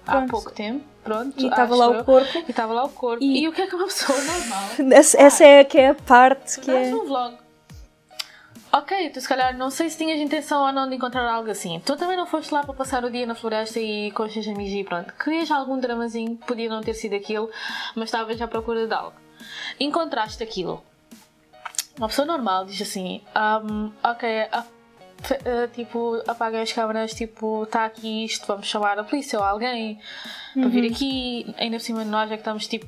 há Pronto. pouco tempo. Pronto, E estava lá o corpo. E estava lá o corpo. E- E... o que é que uma pessoa normal [laughs] Essa, essa é que é a parte que Dás é. um vlog. Ok, tu se calhar não sei se tinhas intenção ou não de encontrar algo assim. Tu também não foste lá para passar o dia na floresta e com os teus amigos e pronto. Querias algum dramazinho, podia não ter sido aquilo, mas estavas à procura de algo. Encontraste aquilo. Uma pessoa normal diz assim: "Um, Ok, a- eh, tipo, apaguem as câmaras, tipo, está aqui isto, vamos chamar a polícia ou alguém para vir aqui. Ainda por cima de nós é que estamos tipo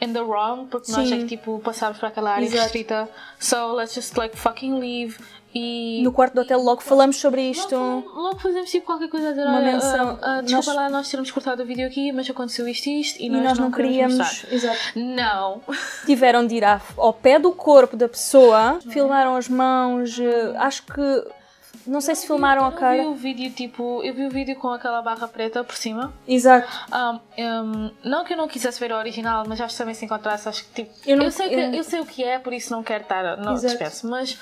in the wrong, porque nós é Sim. que tipo passámos para aquela área Exato. restrita. So let's just like fucking leave. E No quarto do hotel logo falamos sobre isto. Logo, logo fazemos tipo qualquer coisa a dizer, Uma menção. ah, ah, desculpa Nós- lá nós termos cortado o vídeo aqui, mas aconteceu isto e isto e, E nós não queríamos. mostrar. Exato. Não. [laughs] Tiveram de ir ao pé do corpo da pessoa, filmaram as mãos, eh, acho que. Não sei se filmaram a Eu vi cara. o vídeo tipo, eu vi o vídeo com aquela barra preta por cima. Exato. Um, um, não que eu não quisesse ver a original, mas acho que também se encontrasse, acho que tipo. Eu Eu, não- sei, que, eu- eu... sei o que é, por isso não quero estar. Não Exato. dispenso. Mas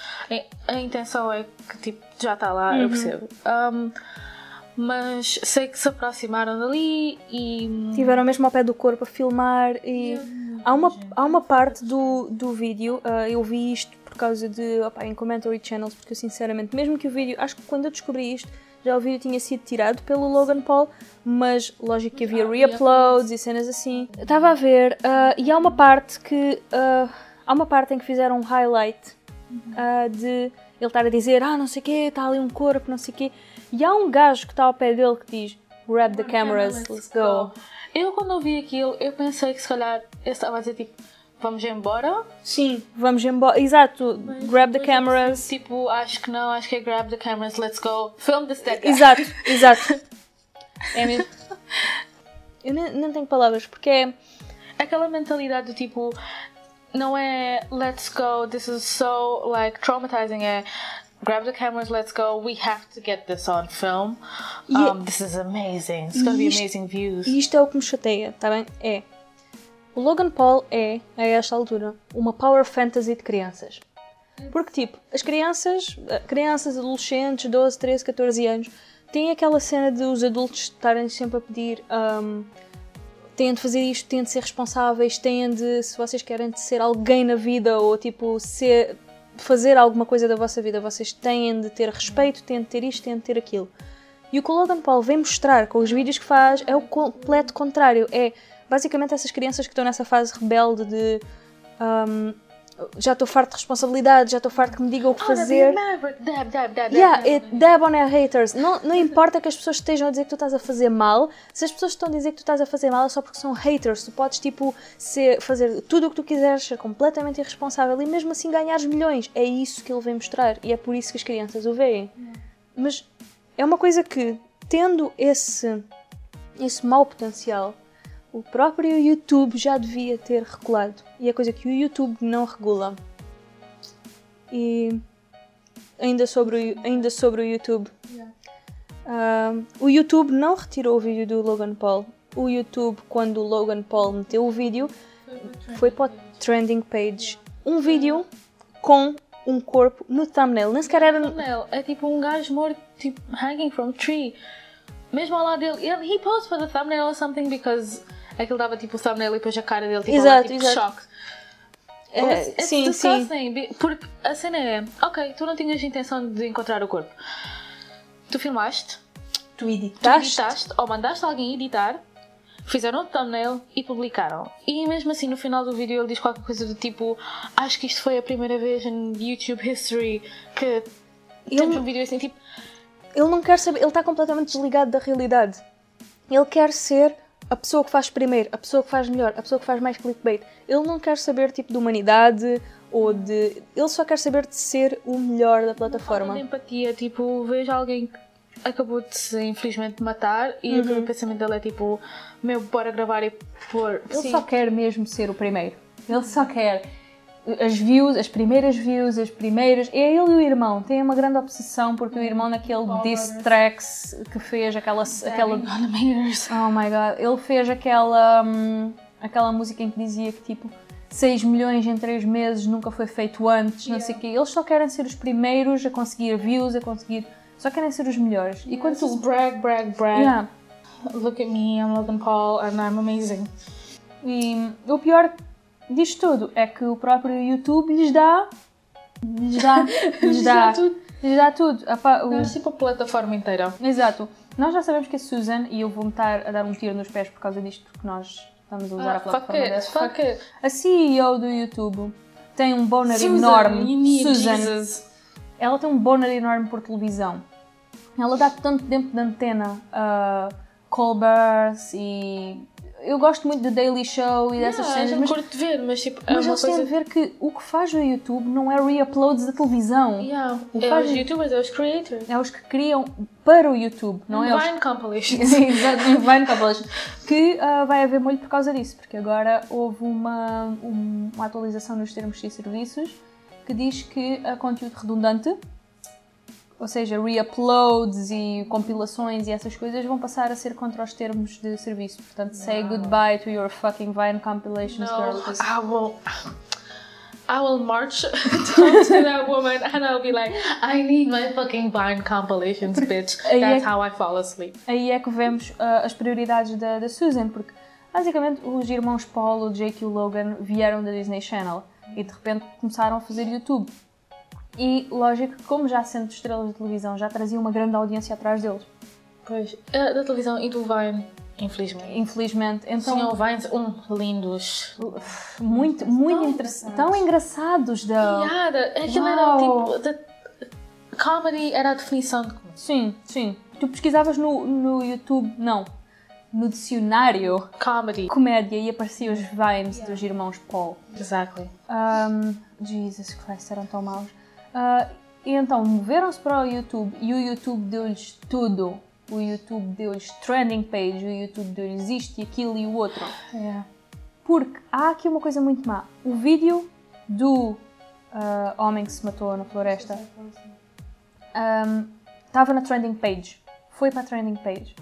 a, a intenção é que tipo, já está lá, Uhum. eu percebo. Um, mas sei que se aproximaram dali e. Tiveram mesmo ao pé do corpo a filmar e há uma, há uma parte do, do vídeo, ah, eu vi isto causa de, opa, em commentary channels, porque eu sinceramente, mesmo que o vídeo, acho que quando eu descobri isto, já o vídeo tinha sido tirado pelo Logan Paul, mas lógico que havia re-uploads e cenas assim. Estava a ver ah, e há uma parte que, ah, há uma parte em que fizeram um highlight ah, de ele estar a dizer, ah, não sei o quê, está ali um corpo, não sei o quê. E há um gajo que está ao pé dele que diz, grab the cameras, let's go. Eu quando ouvi aquilo, eu pensei que se calhar eu estava a dizer tipo, vamos embora. Sim, vamos embora. Exato, grab the cameras. Tipo, acho que não, acho que é grab the cameras, let's go. Film this dead guy. Exato, [laughs] exato. É mesmo. [laughs] Eu nem, nem tenho palavras, porque é. aquela mentalidade do tipo não é let's go this is so like traumatizing é grab the cameras let's go we have to get this on film um, this is amazing it's gonna be Isto- amazing views E isto é o que me chateia, tá bem? É. O Logan Paul é, a esta altura, uma power fantasy de crianças. Porque, tipo, as crianças, eh, crianças, adolescentes, 12, 13, 14 anos, têm aquela cena de os adultos estarem sempre a pedir. ahm, têm de fazer isto, têm de ser responsáveis, têm de, se vocês querem ser alguém na vida ou tipo ser, fazer alguma coisa da vossa vida, vocês têm de ter respeito, têm de ter isto, têm de ter aquilo. E o que o Logan Paul vem mostrar com os vídeos que faz é o completo contrário. É basicamente essas crianças que estão nessa fase rebelde de ahm, já estou farto de responsabilidade, já estou farto que me digam o que Oh, fazer. Dab, dab, dab, Yeah, it, dab on haters. Não, não importa que as pessoas estejam a dizer que tu estás a fazer mal, se as pessoas estão a dizer que tu estás a fazer mal é só porque são haters. Tu podes, tipo, ser, fazer tudo o que tu quiseres, ser completamente irresponsável e mesmo assim ganhares milhões. É isso que ele vem mostrar e é por isso que as crianças o veem. Mas é uma coisa que, tendo esse, esse mau potencial, o próprio YouTube já devia ter regulado. E é coisa que o YouTube não regula. E ainda sobre o, ainda sobre o YouTube. Ah, o YouTube não retirou o vídeo do Logan Paul. O YouTube, quando o Logan Paul meteu o vídeo, foi para o trending page. Um vídeo com um corpo no thumbnail. Nem sequer era. thumbnail. É tipo um gajo morto, tipo, hanging from tree. Mesmo ao lado dele. Ele, he posed for the thumbnail or something because aquilo dava tipo o thumbnail e depois a cara dele tipo, Exato, lá, tipo exato. choque. É, it's sim, sim. be- Porque a cena é, ok, tu não tinhas intenção de encontrar o corpo. Tu filmaste, Tu tu editaste. editaste ou mandaste alguém editar, fizeram o thumbnail e publicaram. E mesmo assim no final do vídeo ele diz qualquer coisa do tipo acho que isto foi a primeira vez em YouTube history que temos um vídeo assim tipo Ele não quer saber. Ele está completamente desligado da realidade. Ele quer ser a pessoa que faz primeiro, a pessoa que faz melhor, a pessoa que faz mais clickbait. Ele não quer saber tipo de humanidade ou de. Ele só quer saber de ser o melhor da Falta plataforma. de empatia, tipo, vejo alguém que acabou de se infelizmente matar e o primeiro pensamento dele é tipo, meu, bora gravar e pôr. Ele Sim. só quer mesmo ser o primeiro. Ele só quer as views, as primeiras views, as primeiras. É ele e o irmão. Tem uma grande obsessão porque o irmão naquele diss tracks que fez aquela. aquela [laughs] oh my god. Ele fez aquela. hum, aquela música em que dizia que tipo. 6 milhões em 3 meses nunca foi feito antes, não sei o quê. Eles só querem ser os primeiros a conseguir views, a conseguir. Só querem ser os melhores. E quando tu. brag, brag, brag. Yeah. Look at me, I'm Logan Paul and I'm amazing. E o pior disto tudo é que o próprio YouTube lhes dá. lhes dá. [laughs] lhes dá. tudo. lhes dá tudo. Apa- o- É tipo a plataforma inteira. Exato. Nós já sabemos que a Susan, e eu vou-me estar a dar um tiro nos pés por causa disto, porque nós estamos a usar a Ah, fuck plataforma it, dessa. fuck it. A CEO do YouTube tem um boner Susan, enorme. Susan. Jesus. Ela tem um boner enorme por televisão. Ela dá tanto tempo de antena a Colbert e. Eu gosto muito do Daily Show e dessas Yeah, cenas, mas, curto de ver, mas tipo, é mas uma eles têm coisa... de ver que o que faz o YouTube não é re-uploads da televisão. Yeah. O É faz- os youtubers, é os creators. É os que criam para o YouTube, não é os Vine compilations. [laughs] Exato, Vine Compilation. Que ah, vai haver molho por causa disso, porque agora houve uma, um- uma atualização nos termos de serviços que diz que a conteúdo redundante, ou seja, re-uploads e compilações e essas coisas, vão passar a ser contra os termos de serviço. Portanto, say goodbye to your fucking Vine compilations, girl. No, 'cause- I will. I will march [laughs] to that woman and I'll be like, I need my fucking Vine compilations, bitch. É That's que- how I fall asleep. aí é que vemos ah, as prioridades da, da Susan, porque basicamente os irmãos Paul, o Jake e o Logan vieram da Disney Channel e de repente começaram a fazer YouTube. E lógico como já sendo estrelas de televisão, já traziam uma grande audiência atrás deles. Pois, da televisão e do Vine, infelizmente. Infelizmente. Então, Tinham Vines, um, lindos. muito, muito interessantes. Tão engraçados da. Yeah, the- aquilo era tipo. Comedy era a definição de comédia. Sim, sim. Tu pesquisavas no, no YouTube, não, no dicionário Comedy. comédia e apareciam os vines dos irmãos Paul. Exactly. Um, Jesus Christ, eram tão maus. Ah, e então moveram-se para o YouTube e o YouTube deu-lhes tudo. O YouTube deu-lhes trending page, o YouTube deu-lhes isto e aquilo e o outro. Yeah. Porque há aqui uma coisa muito má. O vídeo do ah, homem que se matou na floresta um, estava na trending page. Foi para a trending page.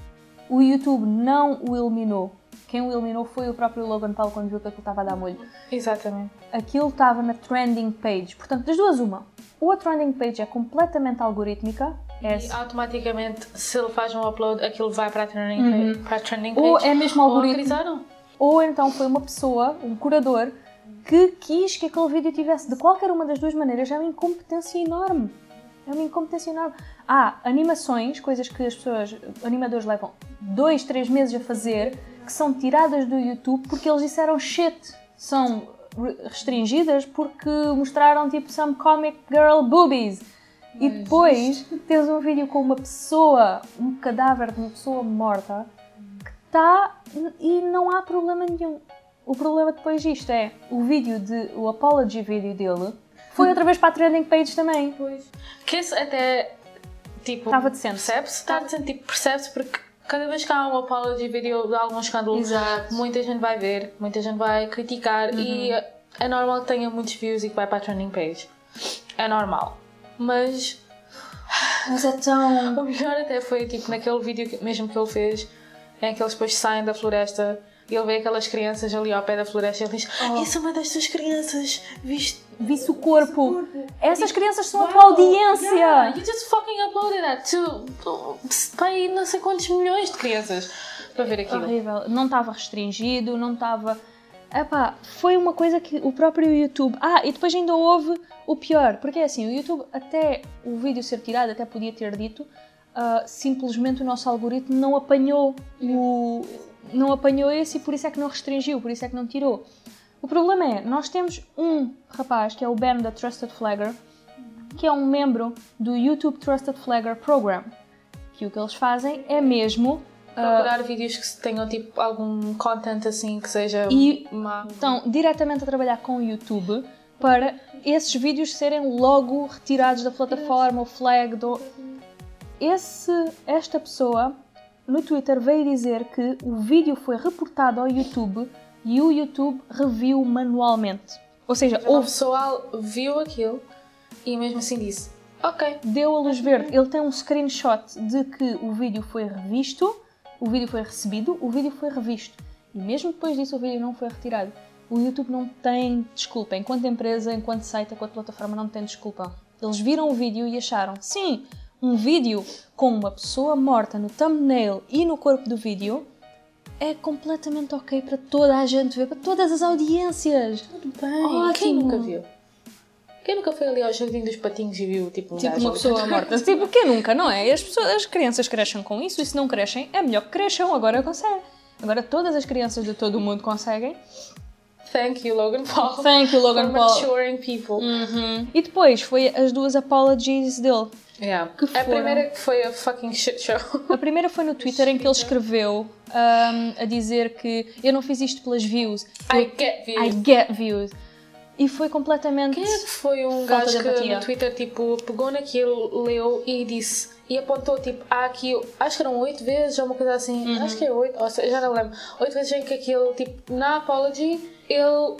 O YouTube não o eliminou. Quem o eliminou foi o próprio Logan Paul quando viu que aquilo estava a dar molho Exatamente. aquilo estava na trending page. Portanto, das duas, uma. Ou a trending page é completamente algorítmica, é, E automaticamente, se ele faz um upload, aquilo vai para a trending, para a trending page. ou é mesmo algoritmo, ou então foi uma pessoa, um curador, que quis que aquele vídeo tivesse de qualquer uma das duas maneiras. É uma incompetência enorme. É uma incompetência enorme. Há animações, coisas que as pessoas, animadores levam dois, três meses a fazer, que são tiradas do YouTube porque eles disseram shit. São re- restringidas porque mostraram tipo some comic girl boobies. E depois tens um vídeo com uma pessoa, um cadáver de uma pessoa morta, que está e não há problema nenhum. O problema depois disto é o vídeo de o apology vídeo dele foi outra vez para a trending page também. Que esse até, tipo... Estava decente. Percebe-se? Está decente, tipo, percebe-se porque cada vez que há um apology video de algum escândalo, Exato. muita gente vai ver, muita gente vai criticar e é normal que tenha muitos views e que vai para a trending page. É normal. Mas Mas é tão. [laughs] o melhor até foi, tipo, naquele vídeo que- mesmo que ele fez, em que eles depois saem da floresta e ele vê aquelas crianças ali ao pé da floresta e ele diz Isso é uma das tuas crianças, viste? Visse o corpo. Essas crianças são a tua audiência. Yeah, you just fucking uploaded that to, to não sei quantos milhões de crianças para ver aquilo. Horrível. Não estava restringido, não estava. Epá, foi uma coisa que o próprio YouTube. Ah, e depois ainda houve o pior, porque é assim, o YouTube, até o vídeo ser tirado, até podia ter dito, ah, simplesmente o nosso algoritmo não apanhou o. Não apanhou esse e por isso é que não restringiu, por isso é que não tirou. O problema é, nós temos um rapaz que é o Ben da Trusted Flagger, que é um membro do YouTube Trusted Flagger Program, que o que eles fazem é mesmo procurar vídeos que tenham tipo algum content assim que seja E- má. Estão diretamente a trabalhar com o YouTube para esses vídeos serem logo retirados da plataforma, o flag do. Esse, esta pessoa no Twitter veio dizer que o vídeo foi reportado ao YouTube e o YouTube reviu manualmente. Ou seja, O pessoal viu aquilo e mesmo assim disse: Ok, deu a luz verde. Ele tem um screenshot de que o vídeo foi revisto, o vídeo foi recebido, o vídeo foi revisto. E mesmo depois disso o vídeo não foi retirado. O YouTube não tem desculpa. Enquanto empresa, enquanto site, enquanto plataforma, não tem desculpa. Eles viram o vídeo e acharam, sim, um vídeo com uma pessoa morta no thumbnail e no corpo do vídeo é completamente ok para toda a gente ver, para todas as audiências. tudo bem. Ótimo. Quem nunca viu? Quem nunca foi ali ao jardim dos patinhos e viu tipo um Tipo uma pessoa morta. [laughs] Tipo, quem nunca, não é? As, pessoas, as crianças crescem com isso e se não crescem, é melhor que cresçam, agora conseguem. Agora todas as crianças de todo o mundo conseguem. Thank you, Logan Paul. Thank you, Logan for Paul. maturing people. Uhum. E depois foi as duas apologies dele. Yeah. Que A foram- primeira que foi a fucking shit show. A primeira foi no Twitter em que ele escreveu ahm, a dizer que eu não fiz isto pelas views. I get views. I get views. E foi completamente. Quem é que foi um gajo que no Twitter tipo, pegou naquilo, leu e disse e apontou tipo, há aqui, acho que eram oito vezes ou uma coisa assim, Uhum. acho que é oito, ou seja, já não lembro, oito vezes em que aquilo, tipo, na apology, ele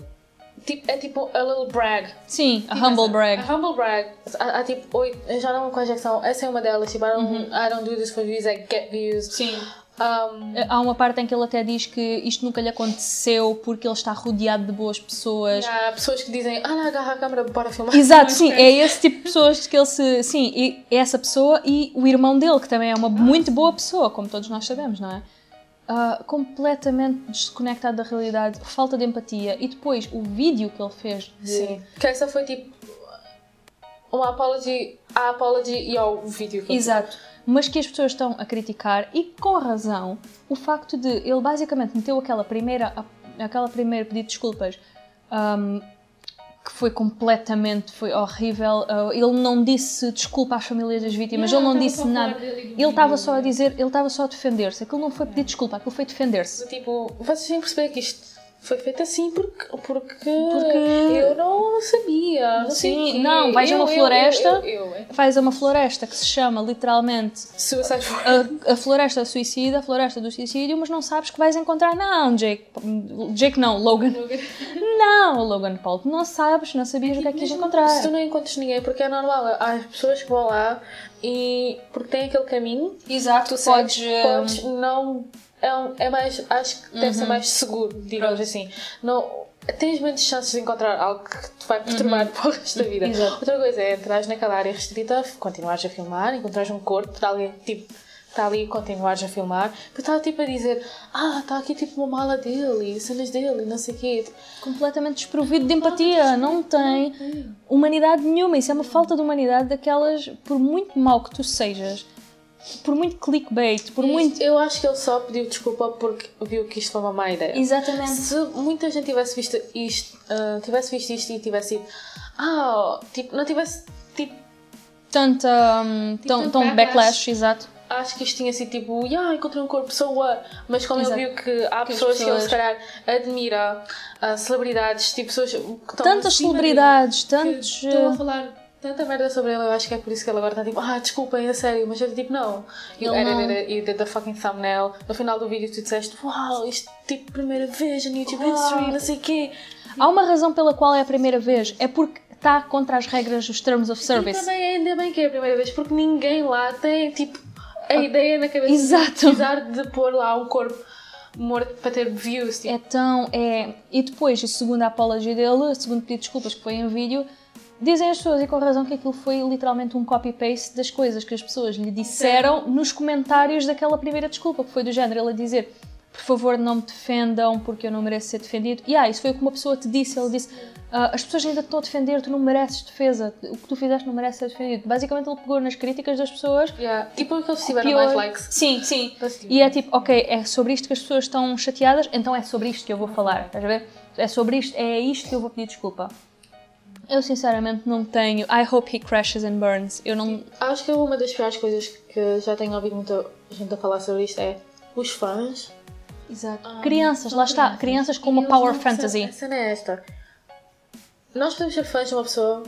é tipo a little brag. Sim, a Tipo humble essa, brag. A humble brag. Há, tipo eu já não lembro quais é essa é uma delas, tipo, I don't, I don't do this for views, I get views. Uhum. Sim. Um, Há uma parte em que ele até diz que isto nunca lhe aconteceu porque ele está rodeado de boas pessoas. há pessoas que dizem, ah, não, agarra a câmera, bora filmar. Exato, [laughs] sim, é esse tipo de pessoas que ele se. Sim, e é essa pessoa e o irmão dele, que também é uma muito boa pessoa, como todos nós sabemos, não é? Ah, completamente desconectado da realidade, falta de empatia. E depois o vídeo que ele fez de. Sim. Que essa foi tipo uma apology, a apology e ao vídeo que Exato. Mas que as pessoas estão a criticar e com razão o facto de ele basicamente meteu aquela primeira, aquela primeira pedido de desculpas ahm, que foi completamente foi horrível. Ah, ele não disse desculpa às famílias das vítimas, ele não disse nada. Ele estava só a dizer, ele estava só a defender-se. Aquilo não foi pedir desculpa, aquilo foi defender-se. Tipo, vocês têm que perceber que isto foi feito assim porque, porque, Porque- eu não sabia. Não sei Sim, quê. não, vais a uma Eu- eu- floresta. Eu, eu, eu, é. Faz uma floresta que se chama literalmente Suicide a, a floresta suicida, a floresta do suicídio, mas não sabes que vais encontrar. Não, Jake. Jake não, Logan. Não, Logan Paul. Tu não sabes, não sabias o que é que ias encontrar. Se tu não encontras ninguém, porque é normal, há as pessoas que vão lá e porque tem aquele caminho, Exato, tu podes. podes não. É, um- é mais. Acho que deve ser mais seguro, digamos assim. Não, tens menos chances de encontrar algo que te vai perturbar [laughs] para o resto da vida. Exato. Outra coisa é entrares naquela área restrita, continuares a filmar, encontrares um corpo de alguém tipo. Está ali e continuares a filmar, que está tipo a dizer: Ah, está aqui tipo uma mala dele, cenas dele, não sei o quê. completamente desprovido de empatia. Não tem humanidade nenhuma. Isso é uma falta de humanidade daquelas. Por muito mau que tu sejas, por muito clickbait, por muito. Eu acho que ele só pediu desculpa porque viu que isto foi uma má ideia. Exatamente. Se muita gente tivesse visto isto, ah, tivesse visto isto e tivesse ido, ah, tipo, não tivesse, tipo, Tanta. Um, tão, tanto tão backlash. backlash, exato. acho que isto tinha sido tipo, yeah, encontrei um corpo, so what? Mas como Exato. ele viu que há Que as pessoas que ele pessoas- se calhar admira, ah, celebridades, tipo, pessoas que estão Tantas celebridades, tantos. estão a eh, falar tanta merda sobre ele, eu acho que é por isso que ele agora está tipo, ah, desculpem, a sério, mas eu tipo, não. You Ele não- edited it, you did the fucking thumbnail. No final do vídeo tu disseste, uau, isto tipo primeira vez no YouTube Uau. History, não sei o quê. Há uma razão pela qual é a primeira vez. É porque está contra as regras dos Terms of E Service. também ainda bem que é a primeira vez, porque ninguém lá tem tipo a ideia na cabeça Exato. de precisar de pôr lá um corpo morto para ter views. Tipo, É tão. É... E depois, a segunda apologia dele, segundo pedido de desculpas que foi em vídeo, dizem as pessoas, e com razão, que aquilo foi literalmente um copy-paste das coisas que as pessoas lhe disseram nos comentários daquela primeira desculpa, que foi do género ele a dizer. Por favor, não me defendam porque eu não mereço ser defendido. E ah, isso foi o que uma pessoa te disse. Ele disse: "Ah, As pessoas ainda te estão a defender, tu não mereces defesa. O que tu fizeste não merece ser defendido. Basicamente, ele pegou nas críticas das pessoas yeah. tipo que eles tiveram mais likes. Sim, sim. Assim. E é tipo, ok, é sobre isto que as pessoas estão chateadas, então é sobre isto que eu vou falar, estás a ver? É sobre isto, é isto que eu vou pedir desculpa. Eu sinceramente não tenho. I hope he crashes and burns. Eu não. Acho que uma das piores coisas que já tenho ouvido muita gente a falar sobre isto é os fãs. Exato. ah, crianças, lá está. Crianças com uma power fantasy. A cena é esta. Nós podemos ser fãs de uma pessoa,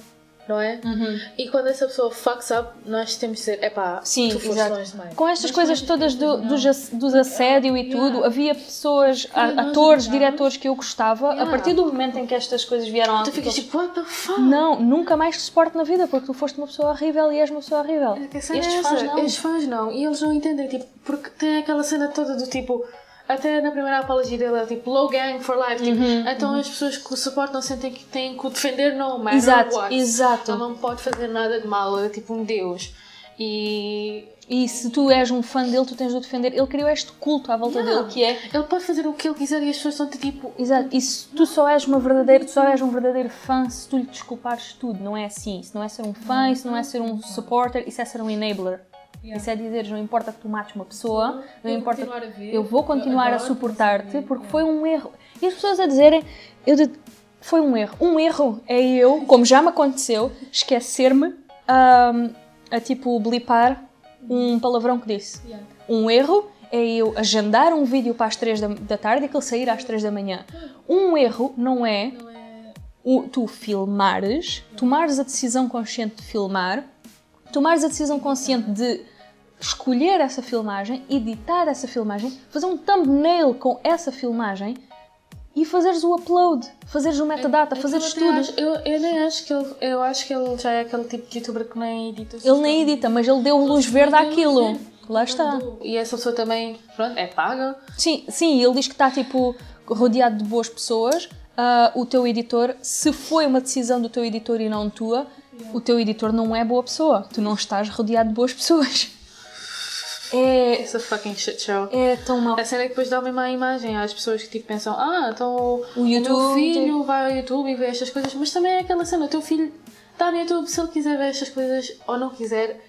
não é? Uhum. E quando essa pessoa fucks up, nós temos de ser, epá, Sim, tu foste exato. longe demais. Com estas Mas coisas todas as do, dos, dos assédio e tudo, havia pessoas, a- atores, diretores que eu gostava. A Yeah. partir do momento em que estas coisas vieram a. Tu ficas tipo, what the fuck? Não, nunca mais te suporto na vida porque tu foste uma pessoa horrível e és uma pessoa horrível. É a Estes é fãs não. Estes fãs não. E eles não entendem, tipo, porque tem aquela cena toda do tipo. Até na primeira apologia dele é tipo low gang for life. Tipo, Uhum, então as pessoas que o suportam sentem que têm que o defender no matter Exato, what. exato. Ele não pode fazer nada de mal, é tipo um deus. E E se tu és um fã dele, tu tens de o defender. Ele criou este culto à volta Yeah. dele que é. ele pode fazer o que ele quiser e as pessoas estão tipo. Exato, e se tu só és uma verdadeira, tu só és um verdadeiro fã se tu lhe desculpares tudo, não é assim. Isso não é ser um fã, isso não é ser um supporter, isso é ser um enabler. Isso é dizer, não importa que tu mates uma pessoa, não vou importa. continuar a ver, eu vou continuar eu a suportar-te não porque foi um erro. E as pessoas a dizerem, eu de- foi um erro. Um erro é eu, como já me aconteceu, esquecer-me ahm, a tipo blipar um palavrão que disse. Um erro é eu agendar um vídeo para as 3 da, da tarde e que ele sair às 3 da manhã. Um erro não é o, tu filmares, tomares a decisão consciente de filmar, tomares a decisão consciente de escolher essa filmagem, editar essa filmagem, fazer um thumbnail com essa filmagem e fazeres o upload, fazeres o metadata, fazeres É, até tudo. acho- Eu, eu nem acho que ele. Eu acho que ele já é aquele tipo de youtuber que nem edita. Ele nem edita, mas ele deu luz verde àquilo. Lá está. E essa pessoa também, pronto, é paga. Sim, sim, ele diz que está tipo rodeado de boas pessoas. Ah, o teu editor, se foi uma decisão do teu editor e não tua, o teu editor não é boa pessoa. Tu não estás rodeado de boas pessoas. É, It's a fucking shit show. é tão mau. A cena é que depois dá uma má imagem às pessoas que tipo pensam, ah, então o, O YouTube meu filho vai ao YouTube e vê estas coisas, mas também é aquela cena, o teu filho está no YouTube, se ele quiser ver estas coisas ou não quiser,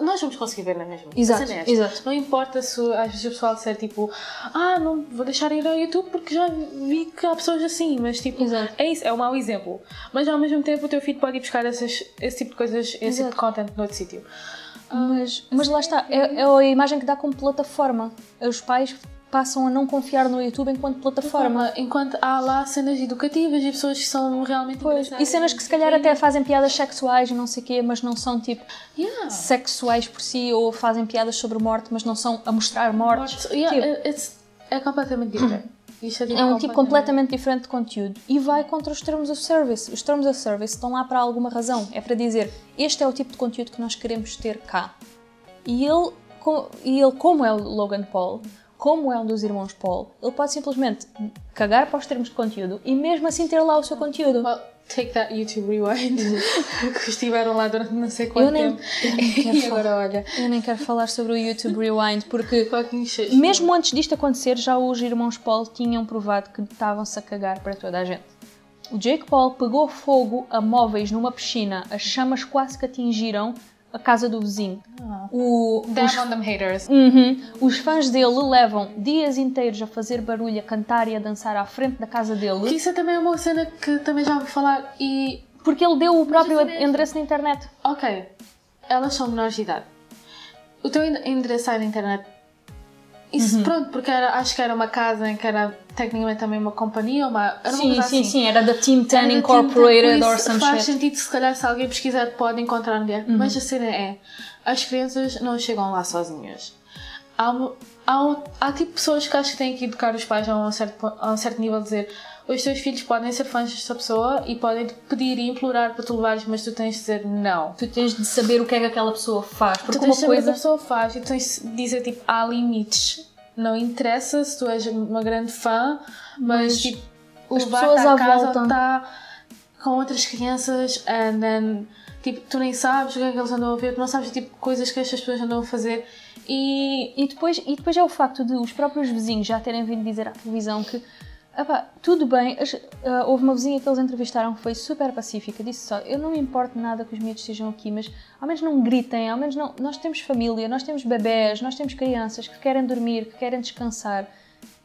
nós vamos conseguir ver na mesma. Exato, é exato. Não importa se às vezes o pessoal disser tipo, ah, não vou deixar ir ao YouTube porque já vi que há pessoas assim, mas tipo, Exato. é isso, é um mau exemplo. Mas ao mesmo tempo o teu filho pode ir buscar essas, esse tipo de coisas, esse tipo de Exato. content noutro sítio. Mas, mas lá está, é, é a imagem que dá como plataforma. Os pais passam a não confiar no YouTube enquanto plataforma. Enquanto há lá cenas educativas e pessoas que são realmente Pois, e cenas que se calhar até fazem piadas sexuais e não sei o quê, mas não são tipo Yeah. sexuais por si, ou fazem piadas sobre morte, mas não são a mostrar mortes. Yeah, Tipo, é completamente diferente. É um tipo completamente diferente de conteúdo e vai contra os termos of service. Os termos of service estão lá para alguma razão. É para dizer, este é o tipo de conteúdo que nós queremos ter cá. E ele, co- e ele como é o Logan Paul, como é um dos irmãos Paul, ele pode simplesmente cagar para os termos de conteúdo e mesmo assim ter lá o seu conteúdo. Well, take that YouTube rewind. [laughs] que estiveram lá durante não sei quanto Eu nem- tempo. eu nem [laughs] quero e falar. agora olha. Eu nem quero falar sobre o YouTube Rewind porque [laughs] mesmo antes disto acontecer, já os irmãos Paul tinham provado que estavam-se a cagar para toda a gente. O Jake Paul pegou fogo a móveis numa piscina, as chamas quase que atingiram a casa do vizinho. O, Damn os, on them haters. Uhum. os fãs dele levam dias inteiros a fazer barulho, a cantar e a dançar à frente da casa Que dele isso é também uma cena que também já ouvi falar e. porque ele deu o próprio é endereço na internet. Ok, elas são menores de idade. O teu endereço sai na internet. Isso, pronto, porque era, acho que era uma casa em que era tecnicamente também uma companhia, uma. Era uma Sim, coisa sim, assim. sim, era da Team 10 Era da Incorporated or some faz shit. sentido se calhar se alguém pesquisar pode encontrar onde é. Uhum. Mas a cena é, as crianças não chegam lá sozinhas. Há, há, há tipo pessoas que acho que têm que educar os pais a um certo, a um certo nível dizer os teus filhos podem ser fãs desta pessoa e podem te pedir e implorar para tu levares, mas tu tens de dizer não. Tu tens de saber o que é que aquela pessoa faz, porque tu tens uma de saber o que coisa a pessoa faz e tu tens de dizer tipo há limites. Não interessa se tu és uma grande fã, mas, Mas tipo as pessoas à casa volta- está com outras crianças and then, tipo, tu nem sabes o que é que eles andam a ver, tu não sabes o tipo de coisas que estas pessoas andam a fazer e E depois, e depois é o facto de os próprios vizinhos já terem vindo dizer à televisão que "Epá, tudo bem, as- ah, houve uma vizinha que eles entrevistaram que foi super pacífica, disse só, eu não me importo nada que os miúdos estejam aqui, mas ao menos não gritem, ao menos não, nós temos família, nós temos bebés, nós temos crianças que querem dormir, que querem descansar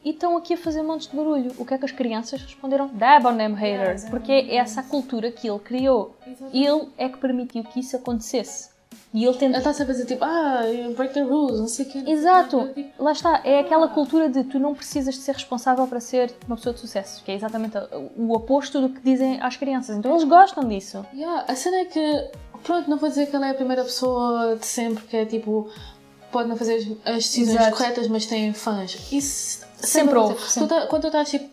e estão aqui a fazer montes de barulho. O que é que as crianças responderam? Dab on them haters, porque é essa a cultura que ele criou. Ele é que permitiu que isso acontecesse. E ele Ele tenta. está sempre a dizer tipo, ah, break the rules, não sei o quê. Exato, lá está, é aquela cultura de tu não precisas de ser responsável para ser uma pessoa de sucesso, que é exatamente o oposto do que dizem às crianças. Então eles gostam disso. Yeah, a cena é que, pronto, não vou dizer que ela é a primeira pessoa de sempre que é tipo, pode não fazer as, decisões Exato. corretas, mas tem fãs. Isso Sempre houve, sempre. Tá- quando tu estás tipo.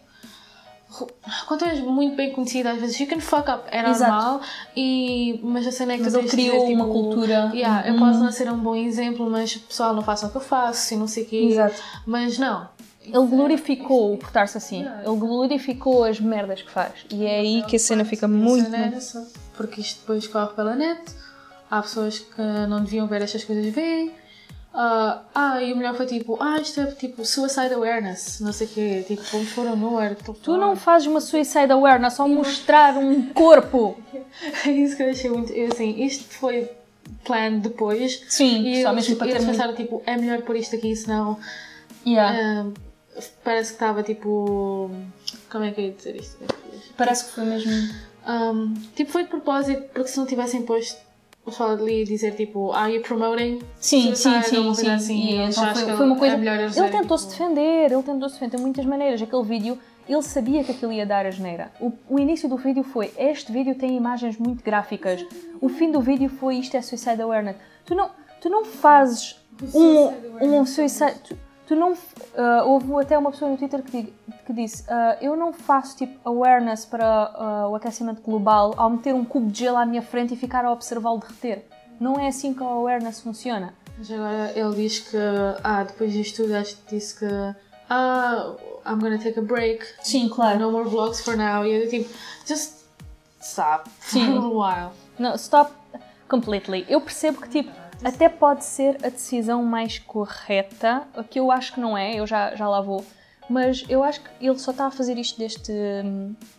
Quando és muito bem conhecida, às vezes you can fuck up, é normal, e, mas a cena é que Mas tu criou uma tipo, cultura. Yeah, eu Uhum. posso não ser um bom exemplo, mas pessoal, não façam o que eu faço e não sei o quê. Exato. Mas não. Ele glorificou o portar-se assim. Ele glorificou as merdas que faz. E é aí que a cena fica muito. é porque isto depois corre pela net, há pessoas que não deviam ver estas coisas veem. Ah, ah, e o melhor foi tipo, ah, isto é tipo suicide awareness, não sei o quê, tipo, vamos pôr um nowhere. Tu não fazes uma suicide awareness só mostrar um corpo. [laughs] É isso que eu achei muito. Eu, assim, isto foi plan depois. Sim, e só eles, mesmo para eles pensaram tipo, é melhor pôr isto aqui, senão. Yeah. ah, parece que estava tipo. Como é que eu ia dizer isto? Parece que foi mesmo. Um, tipo, foi de propósito, porque se não tivessem posto o pessoal ali dizer tipo, are you promoting? Sim, sim, suicide?" ou sim, sim. assim. E então foi, que foi uma é coisa. eles ele dizerem, tentou-se tipo, defender, ele tentou-se defender de muitas maneiras. Aquele vídeo, ele sabia que aquilo ia dar a geneira. O, o início do vídeo foi: este vídeo tem imagens muito gráficas. O fim do vídeo foi: isto é suicide awareness. Tu não, tu não fazes um, um suicide. Tu, tu não. ah, houve até uma pessoa no Twitter que, que disse: ah, Eu não faço tipo awareness para ah, o aquecimento global ao meter um cubo de gelo à minha frente e ficar a observá-lo derreter. Não é assim que a awareness funciona. Mas agora ele diz que, ah, depois disto tudo, acho que disse que, ah, I'm gonna take a break. Sim, claro. No more vlogs for now. E eu tipo, just stop Sim. [laughs] for a while. Não, stop completely. Eu percebo que, tipo, até pode ser a decisão mais correta, o que eu acho que não é, eu já, já lá vou. Mas eu acho que ele só está a fazer isto deste,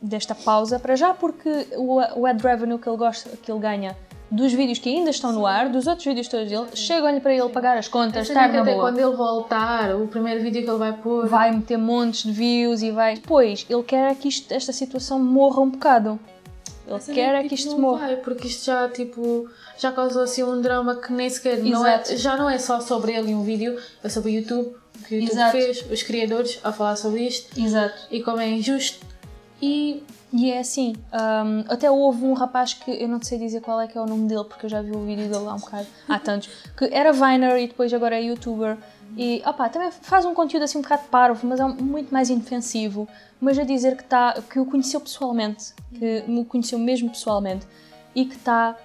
desta pausa, para já porque o, o ad revenue que ele, gosta, que ele ganha dos vídeos que ainda estão no ar, dos outros vídeos todos dele, chegam-lhe para ele pagar as contas, estar que na até boa. quando ele voltar, o primeiro vídeo que ele vai pôr. Vai meter montes de views e vai. Depois, ele quer é que isto, esta situação morra um bocado. Ele quer é que isto morra. Vai, porque isto já, tipo, já causou assim um drama que nem sequer. Não é, já não é só sobre ele e um vídeo, é sobre o YouTube, o que o YouTube Exato. fez, os criadores a falar sobre isto Exato. e como é injusto. E E é assim, hum, até houve um rapaz que eu não sei dizer qual é que é o nome dele, porque eu já vi o vídeo dele há um bocado, há [laughs] tantos, que era Viner e depois agora é youtuber. E opá, também faz um conteúdo assim um bocado parvo, mas é um- muito mais indefensivo. Mas a dizer que, tá, que o conheceu pessoalmente, que me conheceu mesmo pessoalmente, e que está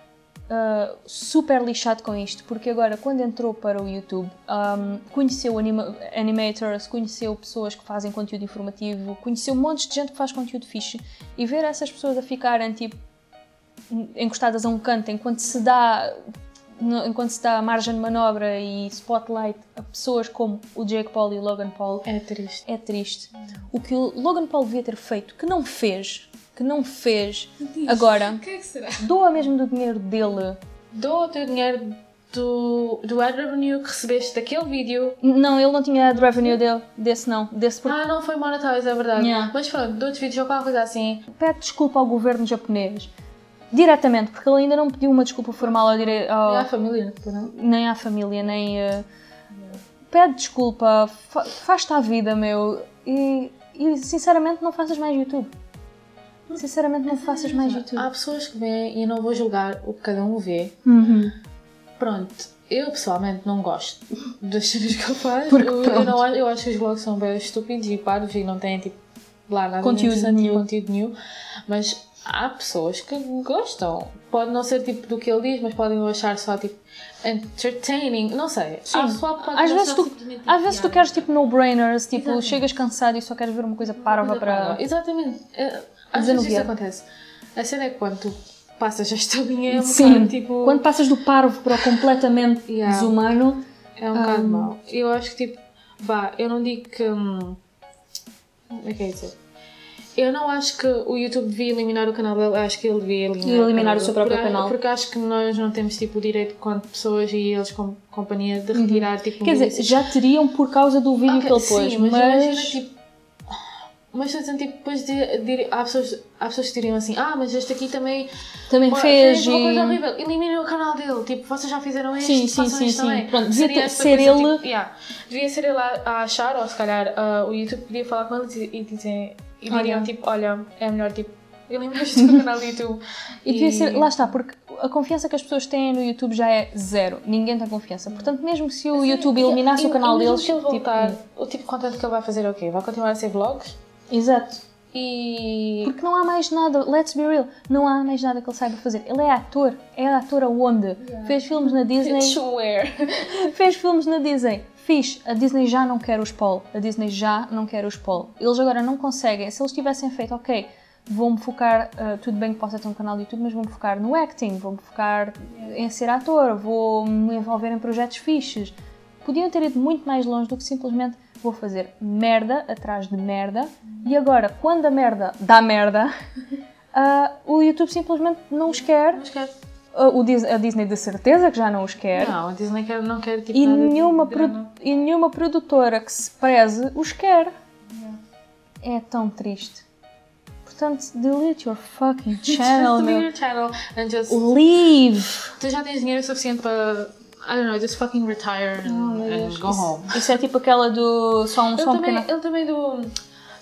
uh, super lixado com isto, porque agora, quando entrou para o YouTube, um, conheceu anima animators, conheceu pessoas que fazem conteúdo informativo, conheceu montes de gente que faz conteúdo fixe, e ver essas pessoas a ficarem tipo encostadas a um canto enquanto se dá no- enquanto se dá margem de manobra e spotlight a pessoas como o Jake Paul e o Logan Paul é triste. é triste. O que o Logan Paul devia ter feito, que não fez, que não fez, agora O que é que será? doa mesmo do dinheiro dele. Dou o teu dinheiro do, do ad revenue que recebeste daquele vídeo. Não, ele não tinha ad revenue dele, desse não, desse porque Ah, não foi monetized, é verdade. Yeah. Mas pronto, de outros vídeos ou qualquer coisa assim. pede desculpa ao governo japonês. Diretamente, porque ele ainda não pediu uma desculpa formal ao dire... ao- É a família, não? nem à família, nem. eh, Pede desculpa, fa- faz-te à vida, meu. E, e sinceramente não faças mais YouTube. Sinceramente não faças mais YouTube. Há pessoas que veem e eu não vou julgar o que cada um vê. Uhum. Pronto, eu pessoalmente não gosto das cenas que ele faz. Porque eu, eu, não, eu acho que os vlogs são bem estúpidos e parvos e não têm tipo lá nada de Conteúdo nenhum. conteúdo nenhum. Mas há pessoas que gostam. Pode não ser tipo do que ele diz, mas podem o achar só tipo entertaining. Não sei. Pessoal que pode Às vezes, tu, às vezes tu queres tipo no-brainers, tipo Exatamente. chegas cansado e só queres ver uma coisa parva para. Exatamente. É, Às vezes isso acontece. A cena é quando tu passas esta linha é um Sim, bocado tipo. quando passas do parvo para o completamente Yeah. desumano, É um bocado mau. Eu acho que tipo, vá, eu não digo que. hum, Como é que é dizer? Eu não acho que o YouTube devia eliminar o canal dele, acho que ele devia eliminar, Eliminar o seu próprio porque, canal. Porque acho que nós não temos tipo o direito, quanto pessoas e eles como companhia, de retirar tipo Uhum. quer dizer, já teriam por causa do vídeo Ok, que ele pôs, sim, mas. mas, imagina tipo. Mas estou dizendo, tipo, depois de, de, há, pessoas, há pessoas que diriam assim: Ah, mas este aqui também Também pô, fez uma coisa e... horrível. Eliminem o canal dele. Tipo, vocês já fizeram isto, Sim, sim, sim, sim. também. Pronto, devia ser coisa, ele- Tipo, yeah. Devia ser ele a, a achar, ou se calhar ah, o YouTube podia falar com eles e, e, dizer, e diriam, Olha. tipo: Olha, é melhor, tipo, eliminaste o canal do YouTube. E devia ser, lá está, porque a confiança que as pessoas têm no YouTube já é zero. Ninguém tem confiança. Portanto, mesmo se o YouTube eliminasse E- o canal deles, ele tipo, voltar, o tipo de conteúdo que ele vai fazer é o quê? Vai continuar a ser vlogs? exato. E. Porque não há mais nada, let's be real, não há mais nada que ele saiba fazer. Ele é ator. É ator aonde? Fez filmes na Disney. Swear. [laughs] Fez filmes na Disney. Fiz. A Disney já não quer os Paul. A Disney já não quer os Paul. Eles agora não conseguem. Se eles tivessem feito, ok, vou-me focar, ah, tudo bem que possa ter um canal de YouTube, mas vou-me focar no acting, vou-me focar em ser ator, vou-me envolver em projetos fixes. Podiam ter ido muito mais longe do que simplesmente vou fazer merda atrás de merda e agora, quando a merda dá merda, ah, [laughs] o YouTube simplesmente não os quer. Mas quer. Ah, a Disney de certeza que já não os quer. Não, a Disney quer, não quer tipo. E nenhuma, e nenhuma produtora que se preze os quer. É tão triste. Portanto, delete your fucking [laughs] channel, Just delete your channel and just. Leave! Tu já tens dinheiro suficiente para. I don't know, just fucking retire and, and go home. Isso é tipo aquela do. Só um, Ele só um também, pequeno. ele também do.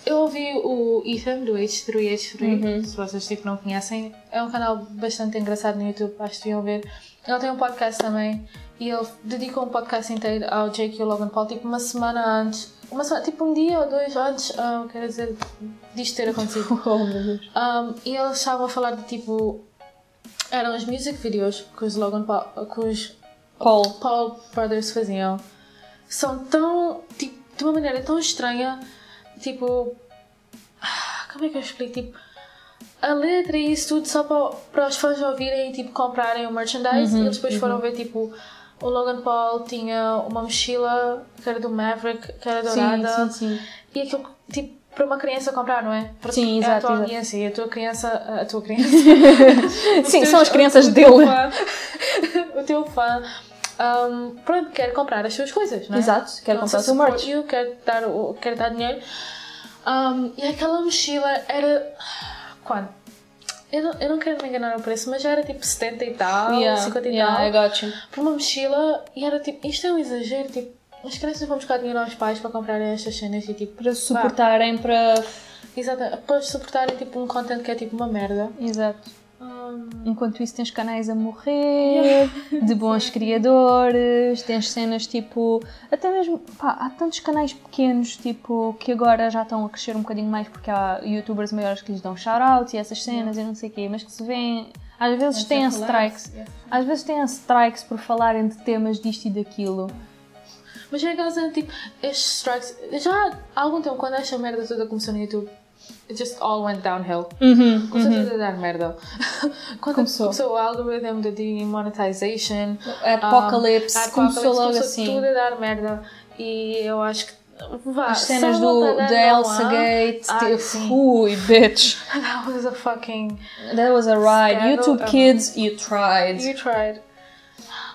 Eu ouvi o Ethan do H3H3, Uhum. se vocês tipo, não conhecem. É um canal bastante engraçado no YouTube, acho que deviam ver. Ele tem um podcast também e ele dedica um podcast inteiro ao Jake e ao Logan Paul, tipo uma semana antes. Uma semana, tipo um dia ou dois antes, ah, quer dizer, disto ter acontecido. [laughs] Oh, meu Deus. Um, e eles estavam a falar de tipo. Eram os music videos que os Logan Paul, que os Paul. Paul Brothers faziam. São tão. Tipo, de uma maneira tão estranha. Tipo. ah, Como é que eu explico? Tipo. A letra e isso tudo só para, para os fãs ouvirem e tipo, comprarem o merchandise. e eles depois foram ver tipo. O Logan Paul tinha uma mochila que era do Maverick, que era dourada. Sim, sim, sim. E aquilo, tipo, para uma criança comprar, não é? Porque Sim, é exato, a tua exato. audiência e a tua criança. A tua [laughs] criança. Sim, [laughs] Os são teus- as crianças o teu dele. fã- [laughs] o teu fã. Um, pronto, quer comprar as suas coisas, não é? Exato, quer Wants comprar o seu merch. You, quer, dar, o- quer dar dinheiro. Um, e aquela mochila era. Quanto? Eu não, eu não quero me enganar no preço, mas já era tipo 70 e tal, Yeah, 50 e yeah, tal. I got you. Por uma mochila, e era tipo, isto é um exagero, tipo, as crianças vão buscar dinheiro aos pais para comprarem estas cenas e tipo, Para suportarem, para. exato, para suportarem tipo um content que é tipo uma merda. Exato. Um, Enquanto isso tens canais a morrer, de bons [laughs] criadores, tens cenas tipo. Até mesmo. Pá, há tantos canais pequenos tipo que agora já estão a crescer um bocadinho mais porque há youtubers maiores que lhes dão shout-out e essas cenas e não sei o quê, mas que se vêem. Às vezes têm strikes. Às vezes têm strikes por falarem de temas disto e daquilo. Mas é aquela cena, tipo, estes strikes. Já há algum tempo, quando esta merda toda começou no YouTube, it just all went downhill. Uhum, Começou tudo a dar merda. [laughs] quando Começou. começou o algoritmo da demonetization, Apocalypse, um, começou logo começou assim. tudo a dar merda. E eu acho que. Vá, As cenas do, da Elsa. Gate, Ah, tipo, fui, bitch. [laughs] That was a fucking. That was a ride. YouTube Kids, you tried. You tried.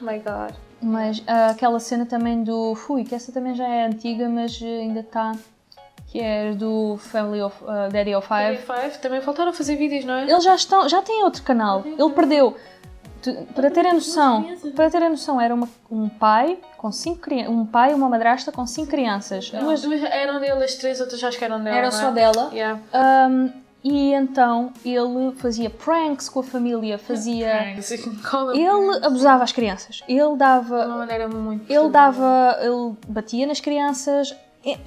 Oh my god. Mas ah, aquela cena também do. Fui, que essa também já é antiga, mas eh, ainda está. Que é do Family of ah, Daddy of Five. Five também voltaram a fazer vídeos, não é? Eles já estão. Já têm outro canal. Ele perdeu. Tu- Para terem noção, para terem noção, era uma- um pai com cinco crianças, um pai e uma madrasta com cinco crianças. Duas, duas eram dele, as três outras acho que eram dela. Era não é? só dela. Yeah. Um, e então ele fazia pranks com a família, fazia. Pranks, Ele abusava às crianças. Ele de uma dava. maneira muito. Ele dava. Ele batia nas crianças.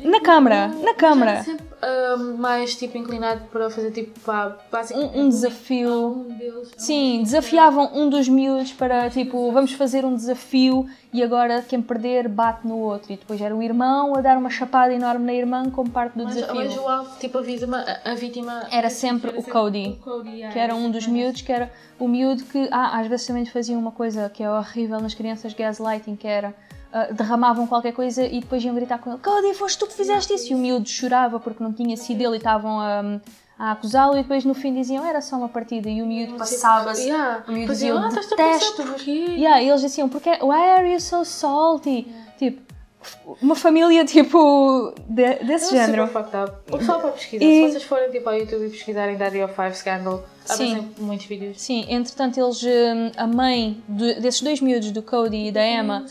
Na câmara! Na câmara! Sempre ah, mais tipo inclinado para fazer tipo pá, basicamente Um, um desafio. um deles. Sim, desafiavam um dos miúdos para tipo, vamos fazer um desafio e agora quem perder bate no outro. E depois era o irmão a dar uma chapada enorme na irmã como parte do Mas, desafio. mas o alvo, tipo a vítima, a, vítima Era sempre o Cody. o Cody, yeah, que era um dos miúdos, que era o miúdo que ah, às vezes também faziam uma coisa que é horrível nas crianças, gaslighting, que era ah, derramavam qualquer coisa e depois iam gritar com ele Cody, foste tu que fizeste isso? E o miúdo chorava porque não tinha sido ele e estavam a, a acusá-lo e depois no fim diziam era só uma partida e o miúdo passava-se. Yeah. O miúdo dizia, ah, detesto. Yeah, e eles diziam, porque, why are you so salty? Tipo, uma família tipo de- desse É género. super fucked up. O pessoal para pesquisar, E- se vocês forem tipo ao YouTube e pesquisarem Daddy of Five Scandal, Sim. aparecem muitos vídeos. Sim, entretanto, eles, hum, a mãe de- desses dois miúdos, do Cody e da Emma,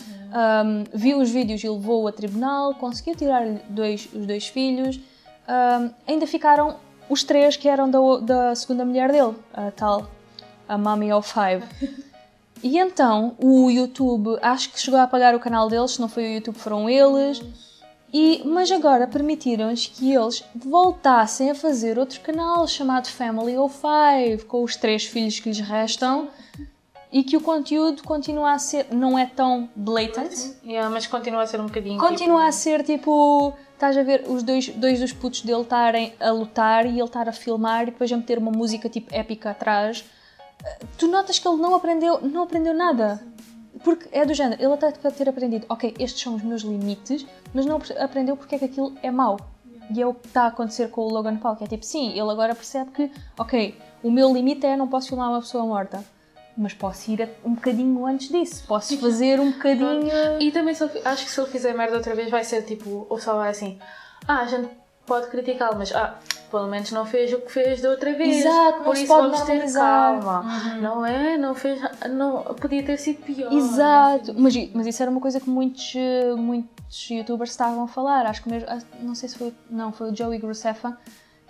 hum, viu os vídeos e levou-o a tribunal, conseguiu tirar-lhe dois, os dois filhos. Hum, ainda ficaram os três que eram da, da segunda mulher dele, a tal, a Mommy of Five. [laughs] E então, o YouTube, acho que chegou a apagar o canal deles, se não foi o YouTube, foram eles. E, mas agora permitiram-lhes que eles voltassem a fazer outro canal chamado Family of Five, com os três filhos que lhes restam, e que o conteúdo continua a ser, não é tão blatant, Yeah, mas continua a ser um bocadinho. continua a ser tipo, estás a ver os dois, dois dos putos dele estarem a lutar e ele estar a filmar e depois a meter uma música tipo épica atrás. Tu notas que ele não aprendeu, não aprendeu nada. Porque é do género, ele até pode ter aprendido, ok, estes são os meus limites, mas não aprendeu porque é que aquilo é mau. E é o que está a acontecer com o Logan Paul, que é tipo, sim, ele agora percebe que, ok, o meu limite é não posso filmar uma pessoa morta, mas posso ir um bocadinho antes disso, posso fazer um bocadinho... E também acho que se ele fizer merda outra vez vai ser tipo, ou só vai assim, ah, a gente pode criticá-lo, mas ah, pelo menos não fez o que fez da outra vez. Exato, por isso pode vamos ter normalizar. Uhum. calma. Não é? Não fez. Não, podia ter sido pior. Exato, mas, mas isso era uma coisa que muitos, muitos youtubers estavam a falar. Acho que mesmo, ah, não sei se foi, não, foi o Joey Graceffa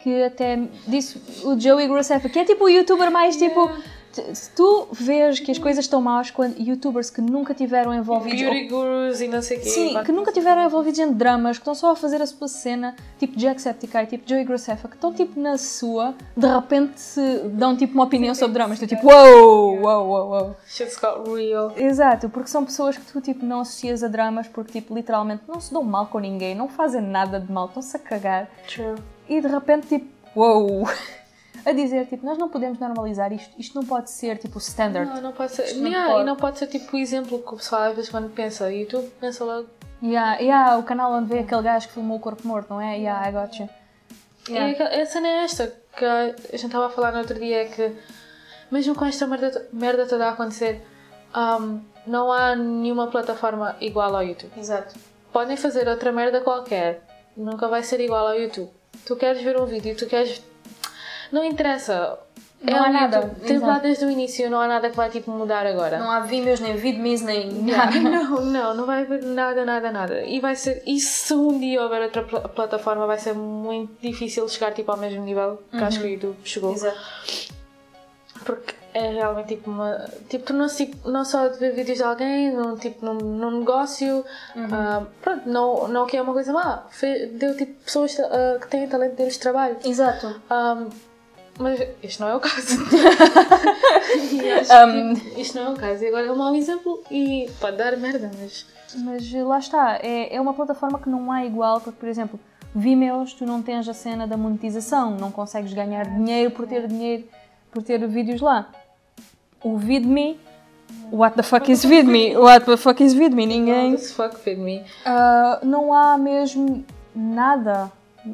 que até disse, o Joey Graceffa, que é tipo o youtuber mais tipo. t- Se tu vês que as coisas estão más quando youtubers que nunca tiveram envolvidos. Beauty gurus e não sei o quê. Sim, que nunca tiveram envolvidos em dramas, que estão só a fazer a sua cena, tipo Jacksepticeye, tipo Joey Graceffa, que estão tipo na sua, de repente se dão tipo uma opinião sobre dramas, tu tipo, uou, uou, uou, uou. Shit's got real. Exato, porque são pessoas que tu tipo não associas a dramas porque tipo literalmente não se dão mal com ninguém, não fazem nada de mal, estão-se a cagar True. e de repente tipo, uou, a dizer tipo, nós não podemos normalizar isto, isto não pode ser tipo standard. Não, não pode ser. não Yeah, pode. E não pode ser tipo o exemplo que o pessoal às vezes quando pensa YouTube, pensa logo. Yeah, yeah, o canal onde vê aquele gajo que filmou o corpo morto, não é? Yeah, I got you. E aquela- a cena é esta que a gente estava a falar no outro dia é que mesmo com esta merda, merda toda a acontecer, um, não há nenhuma plataforma igual ao YouTube. Exato. Podem fazer outra merda qualquer, nunca vai ser igual ao YouTube. Tu queres ver um vídeo, tu queres. Não interessa. Não é há nada, YouTube. Teve lá exato. desde o início, não há nada que vai tipo mudar agora. Não há Vimeos, nem Vidmes, nem [laughs] Não, não, não vai haver nada, nada, nada. E vai ser. E se um dia houver outra pla- plataforma, vai ser muito difícil chegar tipo, ao mesmo nível que acho que o YouTube chegou. Exato. Porque é realmente tipo uma. Tipo, tornou-se tipo, não só de ver vídeos de alguém, num, tipo, num, num negócio. ah, pronto, não, não que é uma coisa má. Deu tipo pessoas ah, que têm talento deles trabalho. Exato. Ah, mas este não é o caso. [laughs] Um. isto não é o caso. E agora é um mau exemplo e pode dar merda, mas. Mas lá está, é, é uma plataforma que não há igual, porque, por exemplo, Vimeos, tu não tens a cena da monetização, não consegues ganhar dinheiro por ter dinheiro, por ter vídeos lá. O VidMe, what the fuck is VidMe? What the fuck is VidMe? Ninguém. What the fuck with me? Ah, não há mesmo nada.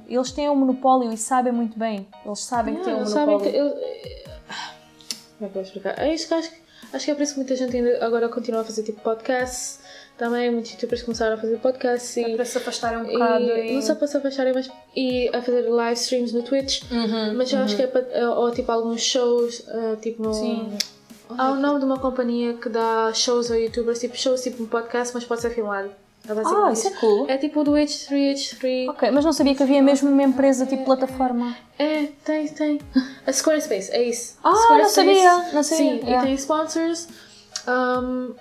Eles têm um monopólio e sabem muito bem. Eles sabem que têm um Eles sabem monopólio. que. eu- Como é que eu vou explicar? É isso que acho, que- acho que é por isso que muita gente ainda agora continua a fazer tipo podcasts. Também muitos youtubers começaram a fazer podcasts e. Para se afastarem um e bocado. não só para se afastarem, mas e a fazer live streams no Twitch. Uhum, mas eu acho que é para. Ou tipo alguns shows, ah, tipo. Sim. Há o nome de uma companhia que dá shows a youtubers, tipo shows tipo um podcast, mas pode ser filmado. É Ah, isso é cool. É tipo o do H3H3. Ok, mas não sabia que havia mesmo uma empresa tipo plataforma. É, tem, tem. A Squarespace, é isso. Ah, não sabia, não sabia. Sim, Yeah. e tem sponsors. um,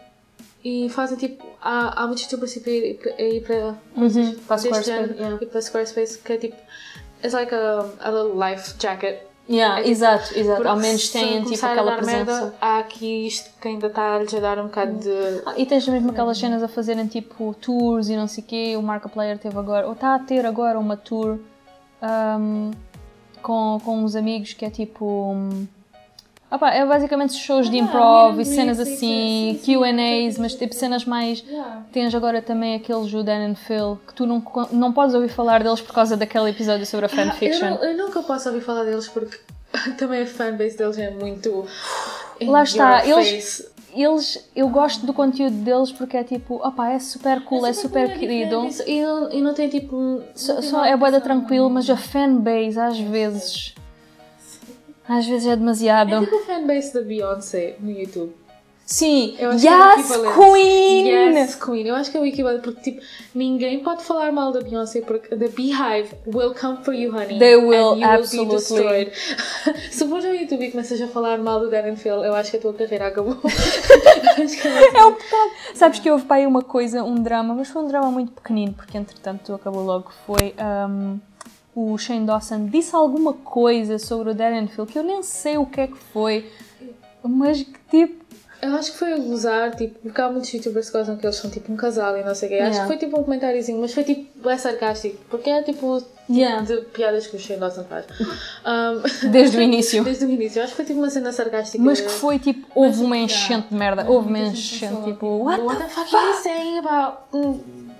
e fazem tipo. Há, há muitos youtubers tipo, a ir para-. Uhum, para Squarespace, género, yeah. E para Squarespace, que é tipo. It's like a, a little life jacket. Yeah, exato, exato. Porque Ao menos têm tipo aquela presença. Merda, há aqui isto que ainda está-lhes a dar um bocado de. Ah, e tens mesmo aquelas cenas a fazerem tipo tours e não sei o quê. O Markiplier teve agora, ou está a ter agora uma tour ahm, com, com uns amigos que é tipo. hum, opá, é basicamente shows de Ah, improv e cenas assim, sim, sim, QAs, mas tipo cenas mais. Tens agora também aqueles o Dan and Phil que tu não, não podes ouvir falar deles por causa daquele episódio sobre a Ah, Eu, fanfiction. não- eu nunca posso ouvir falar deles porque [laughs] também a fanbase deles é muito. Lá está, eles- eles, eu gosto do conteúdo deles porque é tipo, opá, é super cool, é super, cool, querido. diferente, E não, e não tem tipo. um- Só, não tem só é boeda de- tranquilo, mas a fanbase às vezes. Às vezes é demasiado. É tipo o fanbase da Beyoncé no YouTube. Sim, Eu acho que é o yes, equivalente. Queen! Yes, Queen. Eu acho que é o equivalente porque, tipo, ninguém pode falar mal da Beyoncé porque the Beehive will come for you, honey. They will, and you absolutely. will be destroyed. [laughs] Se fores ao YouTube e começas a falar mal do Darren Phil, eu acho que a tua carreira acabou. [laughs] Acho que é É um bocado. Sabes que houve para aí uma coisa, um drama, mas foi um drama muito pequenino, porque entretanto acabou logo. Foi um, o Shane Dawson disse alguma coisa sobre o Darren Phil que eu nem sei o que é que foi, mas que tipo. Eu acho que foi a gozar, tipo, porque há muitos youtubers que gozam que eles são tipo um casal e não sei o quê. Acho Yeah. que foi tipo um comentáriozinho, mas foi tipo, é sarcástico, porque é tipo Yeah. de piadas que o Shane Dawson faz. Um, [laughs] Desde o início. [laughs] Desde o início. Eu acho que foi tipo uma cena sarcástica. Mas que foi tipo, houve uma Mas, enchente de merda, houve uma enchente, tipo, what What the fuck are you saying about.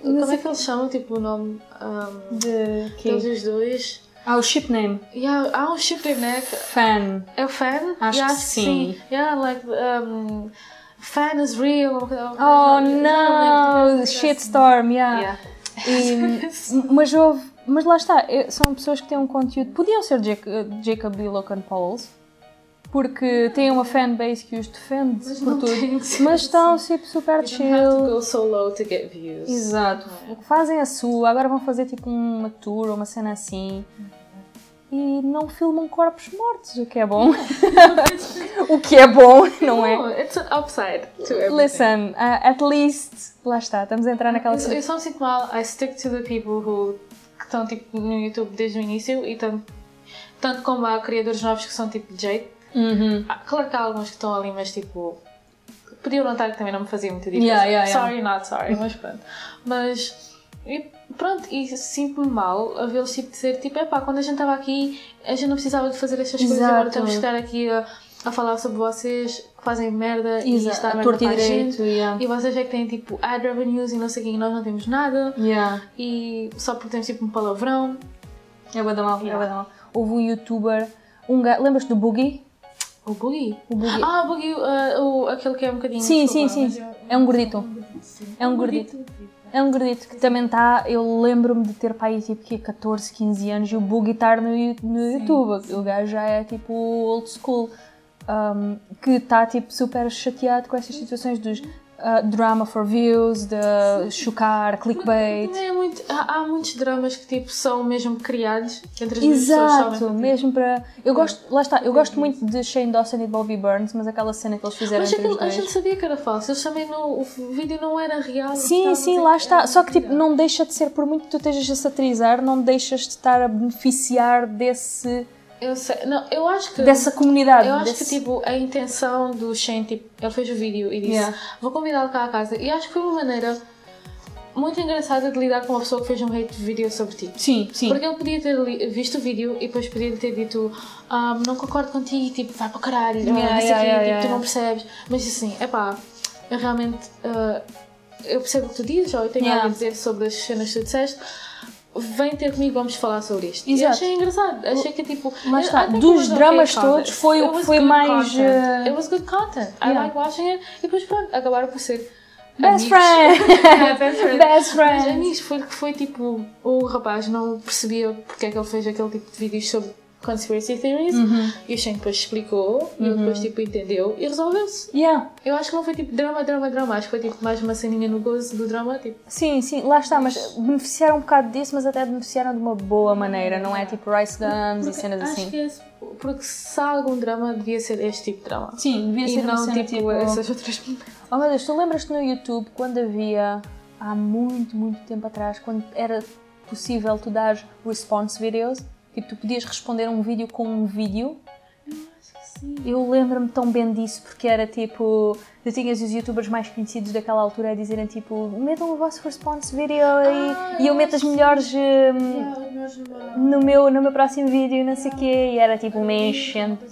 Como é que eles chamam, tipo, o nome um, de que? os dois? Ah, o ship name. Yeah, há um chip name, né? Fan. É o fan? Acho yeah, que sim. Yeah, like, um, fan is real. Oh no! like, Shitstorm, yeah. Yeah. E- [laughs] mas houve. Mas lá está, são pessoas que têm um conteúdo. Podiam ser Jac- Jacob e Logan Pauls, porque têm uma fanbase que os defende Mas por tudo. Mas estão tipo super You don't have to chill. go so low to get views. Exato. Fazem a sua, agora vão fazer tipo uma tour ou uma cena assim. E não filmam corpos mortos, o que é bom. [laughs] o que é bom, não é? No, it's an upside to everything. Listen, uh, at least. Lá está, estamos a entrar naquela. Eu, eu só me sinto mal. I stick to the people who que estão tipo no YouTube desde o início e tanto, tanto como há criadores novos que são tipo Jake. Uhum. Há- Claro que há alguns que estão ali, mas tipo. Podiam notar que também não me fazia muita diferença. Yeah, yeah, yeah. Sorry, not sorry, [laughs] mas pronto. Mas. E pronto, e sinto-me mal a vê-los tipo dizer tipo, epá, quando a gente estava aqui, a gente não precisava de fazer estas coisas, agora Exato. temos que estar aqui a, a falar sobre vocês que fazem merda e isto está Exato, merda e para a direito, yeah. E vocês é que têm tipo ad revenues e não sei o quê, e nós não temos nada. Yeah. E só porque temos tipo um palavrão. É bué da mal, é Yeah. bué da mal. Houve um youtuber, um gajo, lembras do Boogie? O Boogie. O Boogie. Ah, o Boogie, uh, o, aquele que é um bocadinho. sim, sim, desculpa, sim. É um gordito. É um gordito. É um gordito que também está, eu lembro-me de ter aí tipo que 14, 15 anos e o Boogie estar no, no YouTube. O gajo já é tipo old school. um, que está tipo super chateado com estas situações dos uh, drama for views, de chocar, clickbait. Também é muito, há, há muitos dramas que tipo são mesmo criados entre as duas pessoas. Exato, mesmo tempo. mesmo para. Eu gosto, lá está, eu gosto muito de Shane Dawson e de Bobby Burns, mas aquela cena que eles fizeram Mas aquilo, a gente sabia que era falso. Eles também não. O vídeo não era real. Sim, sim, lá está. Só que tipo, não deixa de ser, por muito que tu estejas a satirizar, não deixas de estar a beneficiar desse, Eu sei. Não, eu acho que. dessa comunidade. Eu acho desse- que tipo, a intenção do Shane, tipo, ele fez o vídeo e disse: Yeah. Vou convidá-lo cá à casa. E acho que foi uma maneira muito engraçada de lidar com uma pessoa que fez um hate vídeo sobre ti. Sim, sim. Porque ele podia ter visto o vídeo e depois podia ter dito "Ah, não concordo contigo, tipo, vai para o caralho, ah, Yeah, sei yeah, quê, yeah, tipo, yeah, tu não yeah. percebes. Mas assim, é pá, eu realmente ah, eu percebo o que tu dizes, ou eu tenho Yeah. algo a dizer sobre as cenas que tu disseste. Vem ter comigo, vamos falar sobre isto. E Exato. achei engraçado, achei que tipo. I think dos dramas content. todos, foi o que foi mais, content. uh, It was good content. I Yeah. like watching it. E depois pronto, acabaram por ser. Best friend! [laughs] Best friend. [laughs] Best Mas friend! amigos, foi que foi tipo, o rapaz não percebia porque é que ele fez aquele tipo de vídeos sobre conspiracy theories Uhum. e o Shane depois explicou e ele depois tipo entendeu e resolveu-se. Yeah. Eu acho que não foi tipo drama, drama, drama, acho que foi tipo mais uma ceninha no gozo do drama, tipo. Sim, sim, lá está, mas beneficiaram um bocado disso, mas até beneficiaram de uma boa maneira, não é tipo Rice Guns e cenas assim. esse, porque se há algum drama devia ser este tipo de drama. Sim, devia ser não cena tipo, essas outras. Oh meu Deus, tu lembras-te no YouTube quando havia, há muito, muito tempo atrás, quando era possível tu dar response videos? Tipo, tu podias responder a um vídeo com um vídeo? Eu lembro-me tão bem disso porque era tipo. Tu tinhas os youtubers mais conhecidos daquela altura a dizerem tipo: metam o vosso response video e, e eu meto as melhores hum, no, meu, no meu próximo vídeo não sei o quê. E era tipo uma enchente.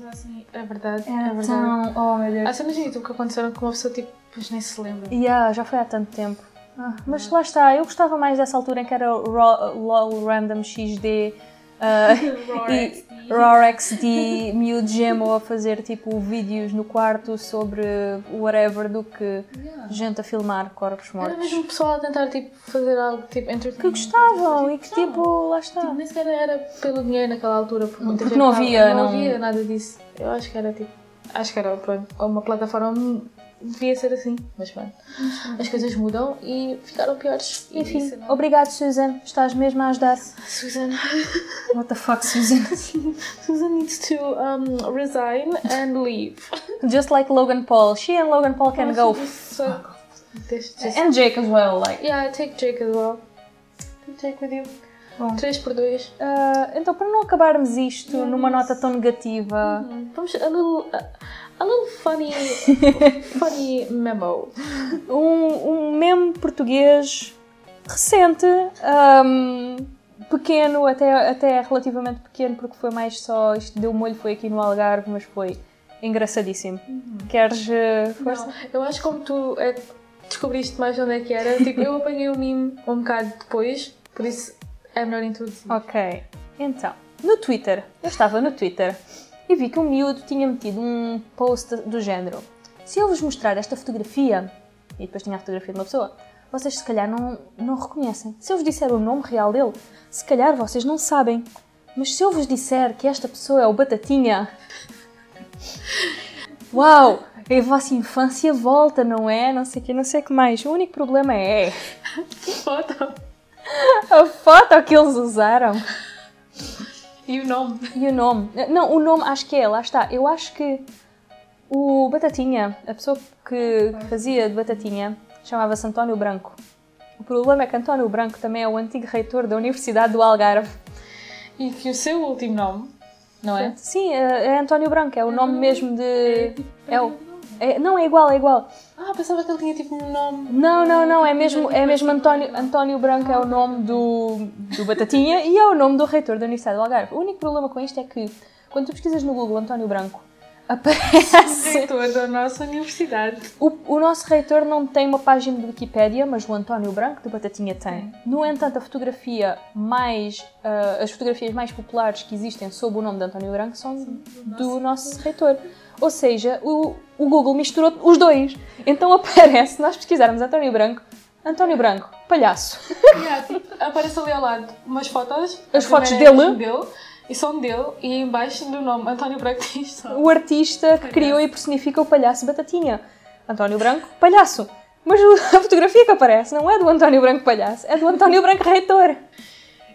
É verdade, é Era verdade. tão. Oh meu Deus. Há cenas no YouTube que aconteceram com uma pessoa tipo, depois nem se lembra. Yeah, já foi há tanto tempo. Ah, mas lá está, eu gostava mais dessa altura em que era LOL Random XD. Ah, [laughs] e, Rorex de [laughs] miúdo gemo a fazer tipo vídeos no quarto sobre whatever do que gente a filmar corpos Era mortos. mesmo o pessoal a tentar tipo, fazer algo tipo Que gostavam e que tipo, lá está. Nem sequer era pelo dinheiro naquela altura, porque, Porque não havia, não não- havia nada disso. Eu acho que era tipo. Acho que era pronto, uma plataforma devia ser assim, mas pronto. As coisas mudam e ficaram piores. E Enfim, isso, não- obrigado Susan, estás mesmo a ajudar. Susan, [laughs] What the fuck, Susan? [laughs] Susan needs to um, resign and leave. Just like Logan Paul, she and Logan Paul can go. So, just, And Jake as well, like. yeah, take Jake as well. Take Jake with you. Bom. 3 por 2. Ah, então, para não acabarmos isto numa nota tão negativa, Vamos a little, a, a little funny, [laughs] funny memo. um, um meme português recente, ahm, pequeno, até, até relativamente pequeno, porque foi mais só. Isto deu molho, foi aqui no Algarve, mas foi engraçadíssimo. Queres. eh, força? Não, eu acho que como tu é, descobriste mais onde é que era, tipo, eu apanhei o meme um bocado depois, por isso é melhor introduzir. Ok, então, no Twitter, eu estava no Twitter e vi que um miúdo tinha metido um post do género. Se eu vos mostrar esta fotografia, e depois tinha a fotografia de uma pessoa, vocês se calhar não, não reconhecem. Se eu vos disser o nome real dele, se calhar vocês não sabem. Mas se eu vos disser que esta pessoa é o Batatinha. [laughs] Uau! A vossa infância volta, não é? Não sei o que, não sei o que mais. O único problema é [laughs] Foto. a foto que eles usaram. E o nome. E o nome? Não, o nome acho que é, lá está. Eu acho que o Batatinha, a pessoa que fazia de Batatinha, chamava-se António Branco. O problema é que António Branco também é o antigo reitor da Universidade do Algarve. E que o seu último nome, não é? Sim, é é António Branco, é o nome mesmo de. É o... é- não, é igual, é igual. Ah, pensava que ele tinha tipo um nome. Não, não, não, é mesmo, é mesmo António, António Branco é o nome do, do Batatinha e é o nome do reitor da Universidade do Algarve. O único problema com isto é que, quando tu pesquisas no Google António Branco, aparece... Reitor da nossa universidade. O, o nosso reitor não tem uma página de Wikipédia, mas o António Branco de Batatinha tem. No entanto, a fotografia mais, ah, as fotografias mais populares que existem sob o nome de António Branco são do nosso reitor. Ou seja, o, o Google misturou os dois. Então aparece, se nós pesquisarmos António Branco, António Branco, palhaço. Yeah, tipo, aparece ali ao lado umas fotos. As fotos é dele? dele e são dele. E em baixo do nome António Branco [laughs] diz. O artista que criou e personifica o palhaço Batatinha. António Branco, palhaço. Mas [laughs] a fotografia que aparece não é do António Branco palhaço, é do António Branco reitor.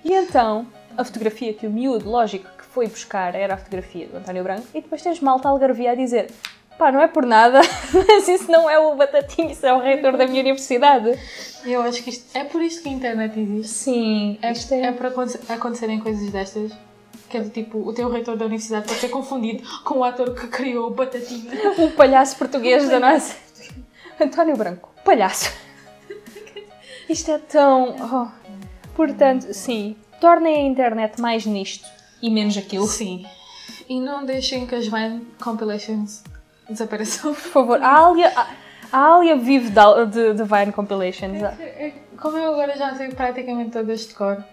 E então, a fotografia que o miúdo, lógico, foi buscar era a fotografia do António Branco e depois tens malta algarvia a dizer pá, não é por nada, [laughs] mas isso não é o Batatinha, isso é o reitor da minha universidade. Eu acho que isto é por isto que a internet existe. Sim, É, isto é... é para aconte- acontecerem coisas destas. Que é do tipo, o teu reitor da universidade pode ser confundido com o ator que criou o Batatinha. o palhaço português da nossa. António Branco, palhaço. Isto é tão. oh. Portanto, sim, tornem a internet mais nisto e menos aquilo. Sim. E não deixem que as Vine compilations desapareçam. Por favor, a Alia, a, Alia vive de, de Vine Compilations. É- Como eu agora já sei praticamente todas de cor,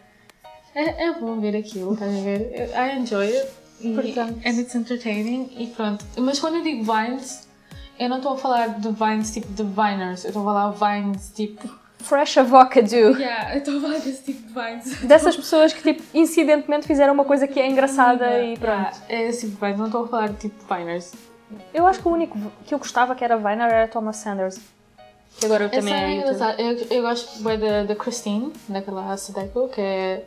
é, é bom ver aquilo, estás a ver? I enjoy it. E, Portanto. and it's entertaining e pronto. Mas quando eu digo Vines, eu não estou a falar de Vines tipo de Viners, eu estou a falar Vines tipo. Fresh Avocado. Yeah, eu estou a falar desse tipo de Vines. Dessas pessoas que, tipo, incidentemente fizeram uma coisa que é engraçada e pronto. Yeah, é esse tipo de Vines, não estou a falar de tipo de Viners. Eu acho que o único que eu gostava que era Viner era Thomas Sanders. Que agora Essa também é engraçada. Eu, eu gosto bem da, da Christine, daquela Sadeco, que é.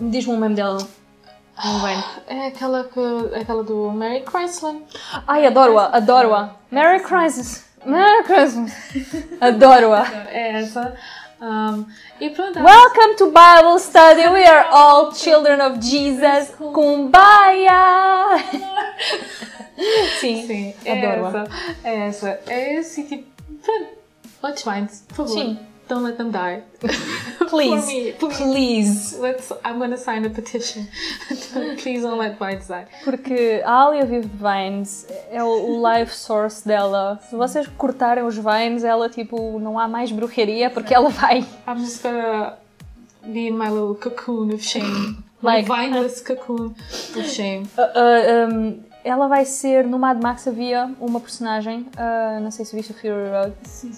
Diz-me um meme dela. É aquela, que, aquela do Mary Chrysler. Ai, adoro-a, adoro-a. Merry Christmas. Merry Christmas. Adoro-a. É essa. Um, e pronto. Welcome to Bible Study. We are all children of Jesus. Kumbaya. [laughs] Sim, Sim, adoro-a. É essa. É. É esse tipo. Pronto. Let's find, por favor. Sim. Don't let them die. [laughs] Please, me, please. please. Let's, I'm gonna sign a petition. [laughs] please don't let vines die. Porque a Alia vive de Vines, é o life source dela. Se vocês cortarem os Vines, ela tipo, não há mais bruxaria porque ela vai. I'm just gonna be in my little cocoon of shame My Like- vineless cocoon of shame. Uh, uh, um, ela vai ser, no Mad Max havia uma personagem, uh, não sei se viste o Fury Road,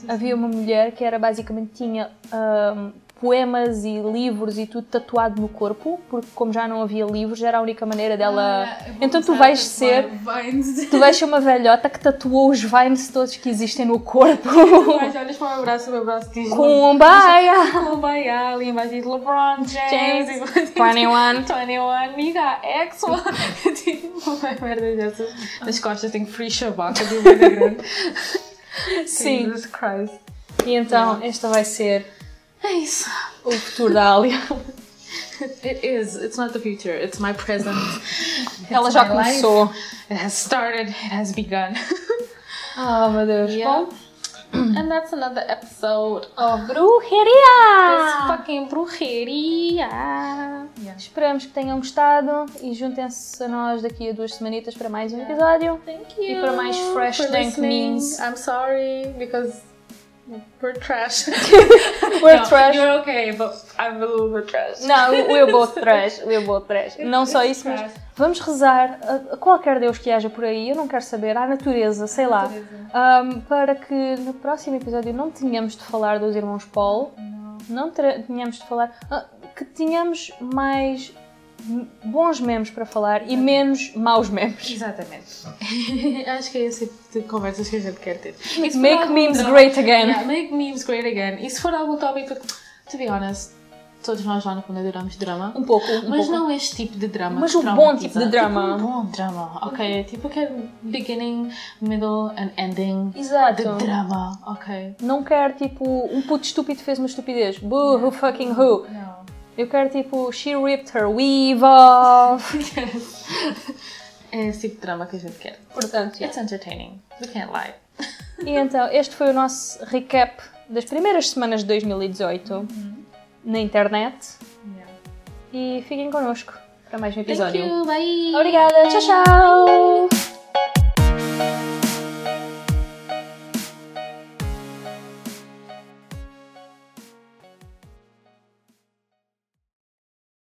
havia uma mulher que era basicamente tinha um, poemas e livros e tudo tatuado no corpo, porque como já não havia livros, era a única maneira dela. então tu vais ser. [laughs] Tu vais ser uma velhota que tatuou os vines todos que existem no corpo. [laughs] Mas olhas para o meu braço, o meu braço diz Kumbaya! [laughs] Kumbaya, ali embaixo diz LeBron James, diz 21. 21, you got X1. tipo, uma merda dessas. Nas costas tem Free Shabaka de uma grande. Sim. Jesus Christ. E então, esta vai ser É isso. o futuro da Alia. It is. It's not the future. It's my present. [laughs] Ela It's já my life. começou. It has started. It has begun. Oh [laughs] meu Deus. Yeah. Bom, [clears throat] And that's another episode of bruxeria! this fucking brujeria. Yeah. Esperamos que tenham gostado e juntem-se a nós daqui a duas semanitas para mais um episódio. Thank you. E para mais fresh dank memes. I'm sorry because we're trash. [laughs] We're No, trash. You're okay, but I'm a little bit trash. Não, we're both trash. We're both trash. Não só isso, mas vamos rezar a, qualquer Deus que haja por aí, eu não quero saber, à natureza, sei lá, um, para que no próximo episódio não tenhamos de falar dos irmãos Paul, não, ter- tenhamos de falar, ah, que tenhamos mais bons memes para falar e menos maus memes. Exatamente. [laughs] Acho que é esse tipo de conversas que a gente quer ter. Make memes drama- great again. Yeah, make memes great again. E se for algum tópico, to be honest, todos nós lá no fundo adoramos drama. Um pouco, um Mas pouco. não este tipo de drama. Mas o bom tipo de drama. Tipo um bom drama, ok? Tipo aquele beginning, middle and ending Exato. de drama, ok? Não quero tipo um puto estúpido fez uma estupidez. Boo, who fucking who. Não. Eu quero tipo she ripped her weave off. [laughs] É esse tipo de drama que a gente quer. Portanto, yeah. It's entertaining. We can't lie. E então, este foi o nosso recap das primeiras semanas de 2018 na internet. E fiquem connosco para mais um Thank episódio. you, bye! Obrigada, tchau, tchau!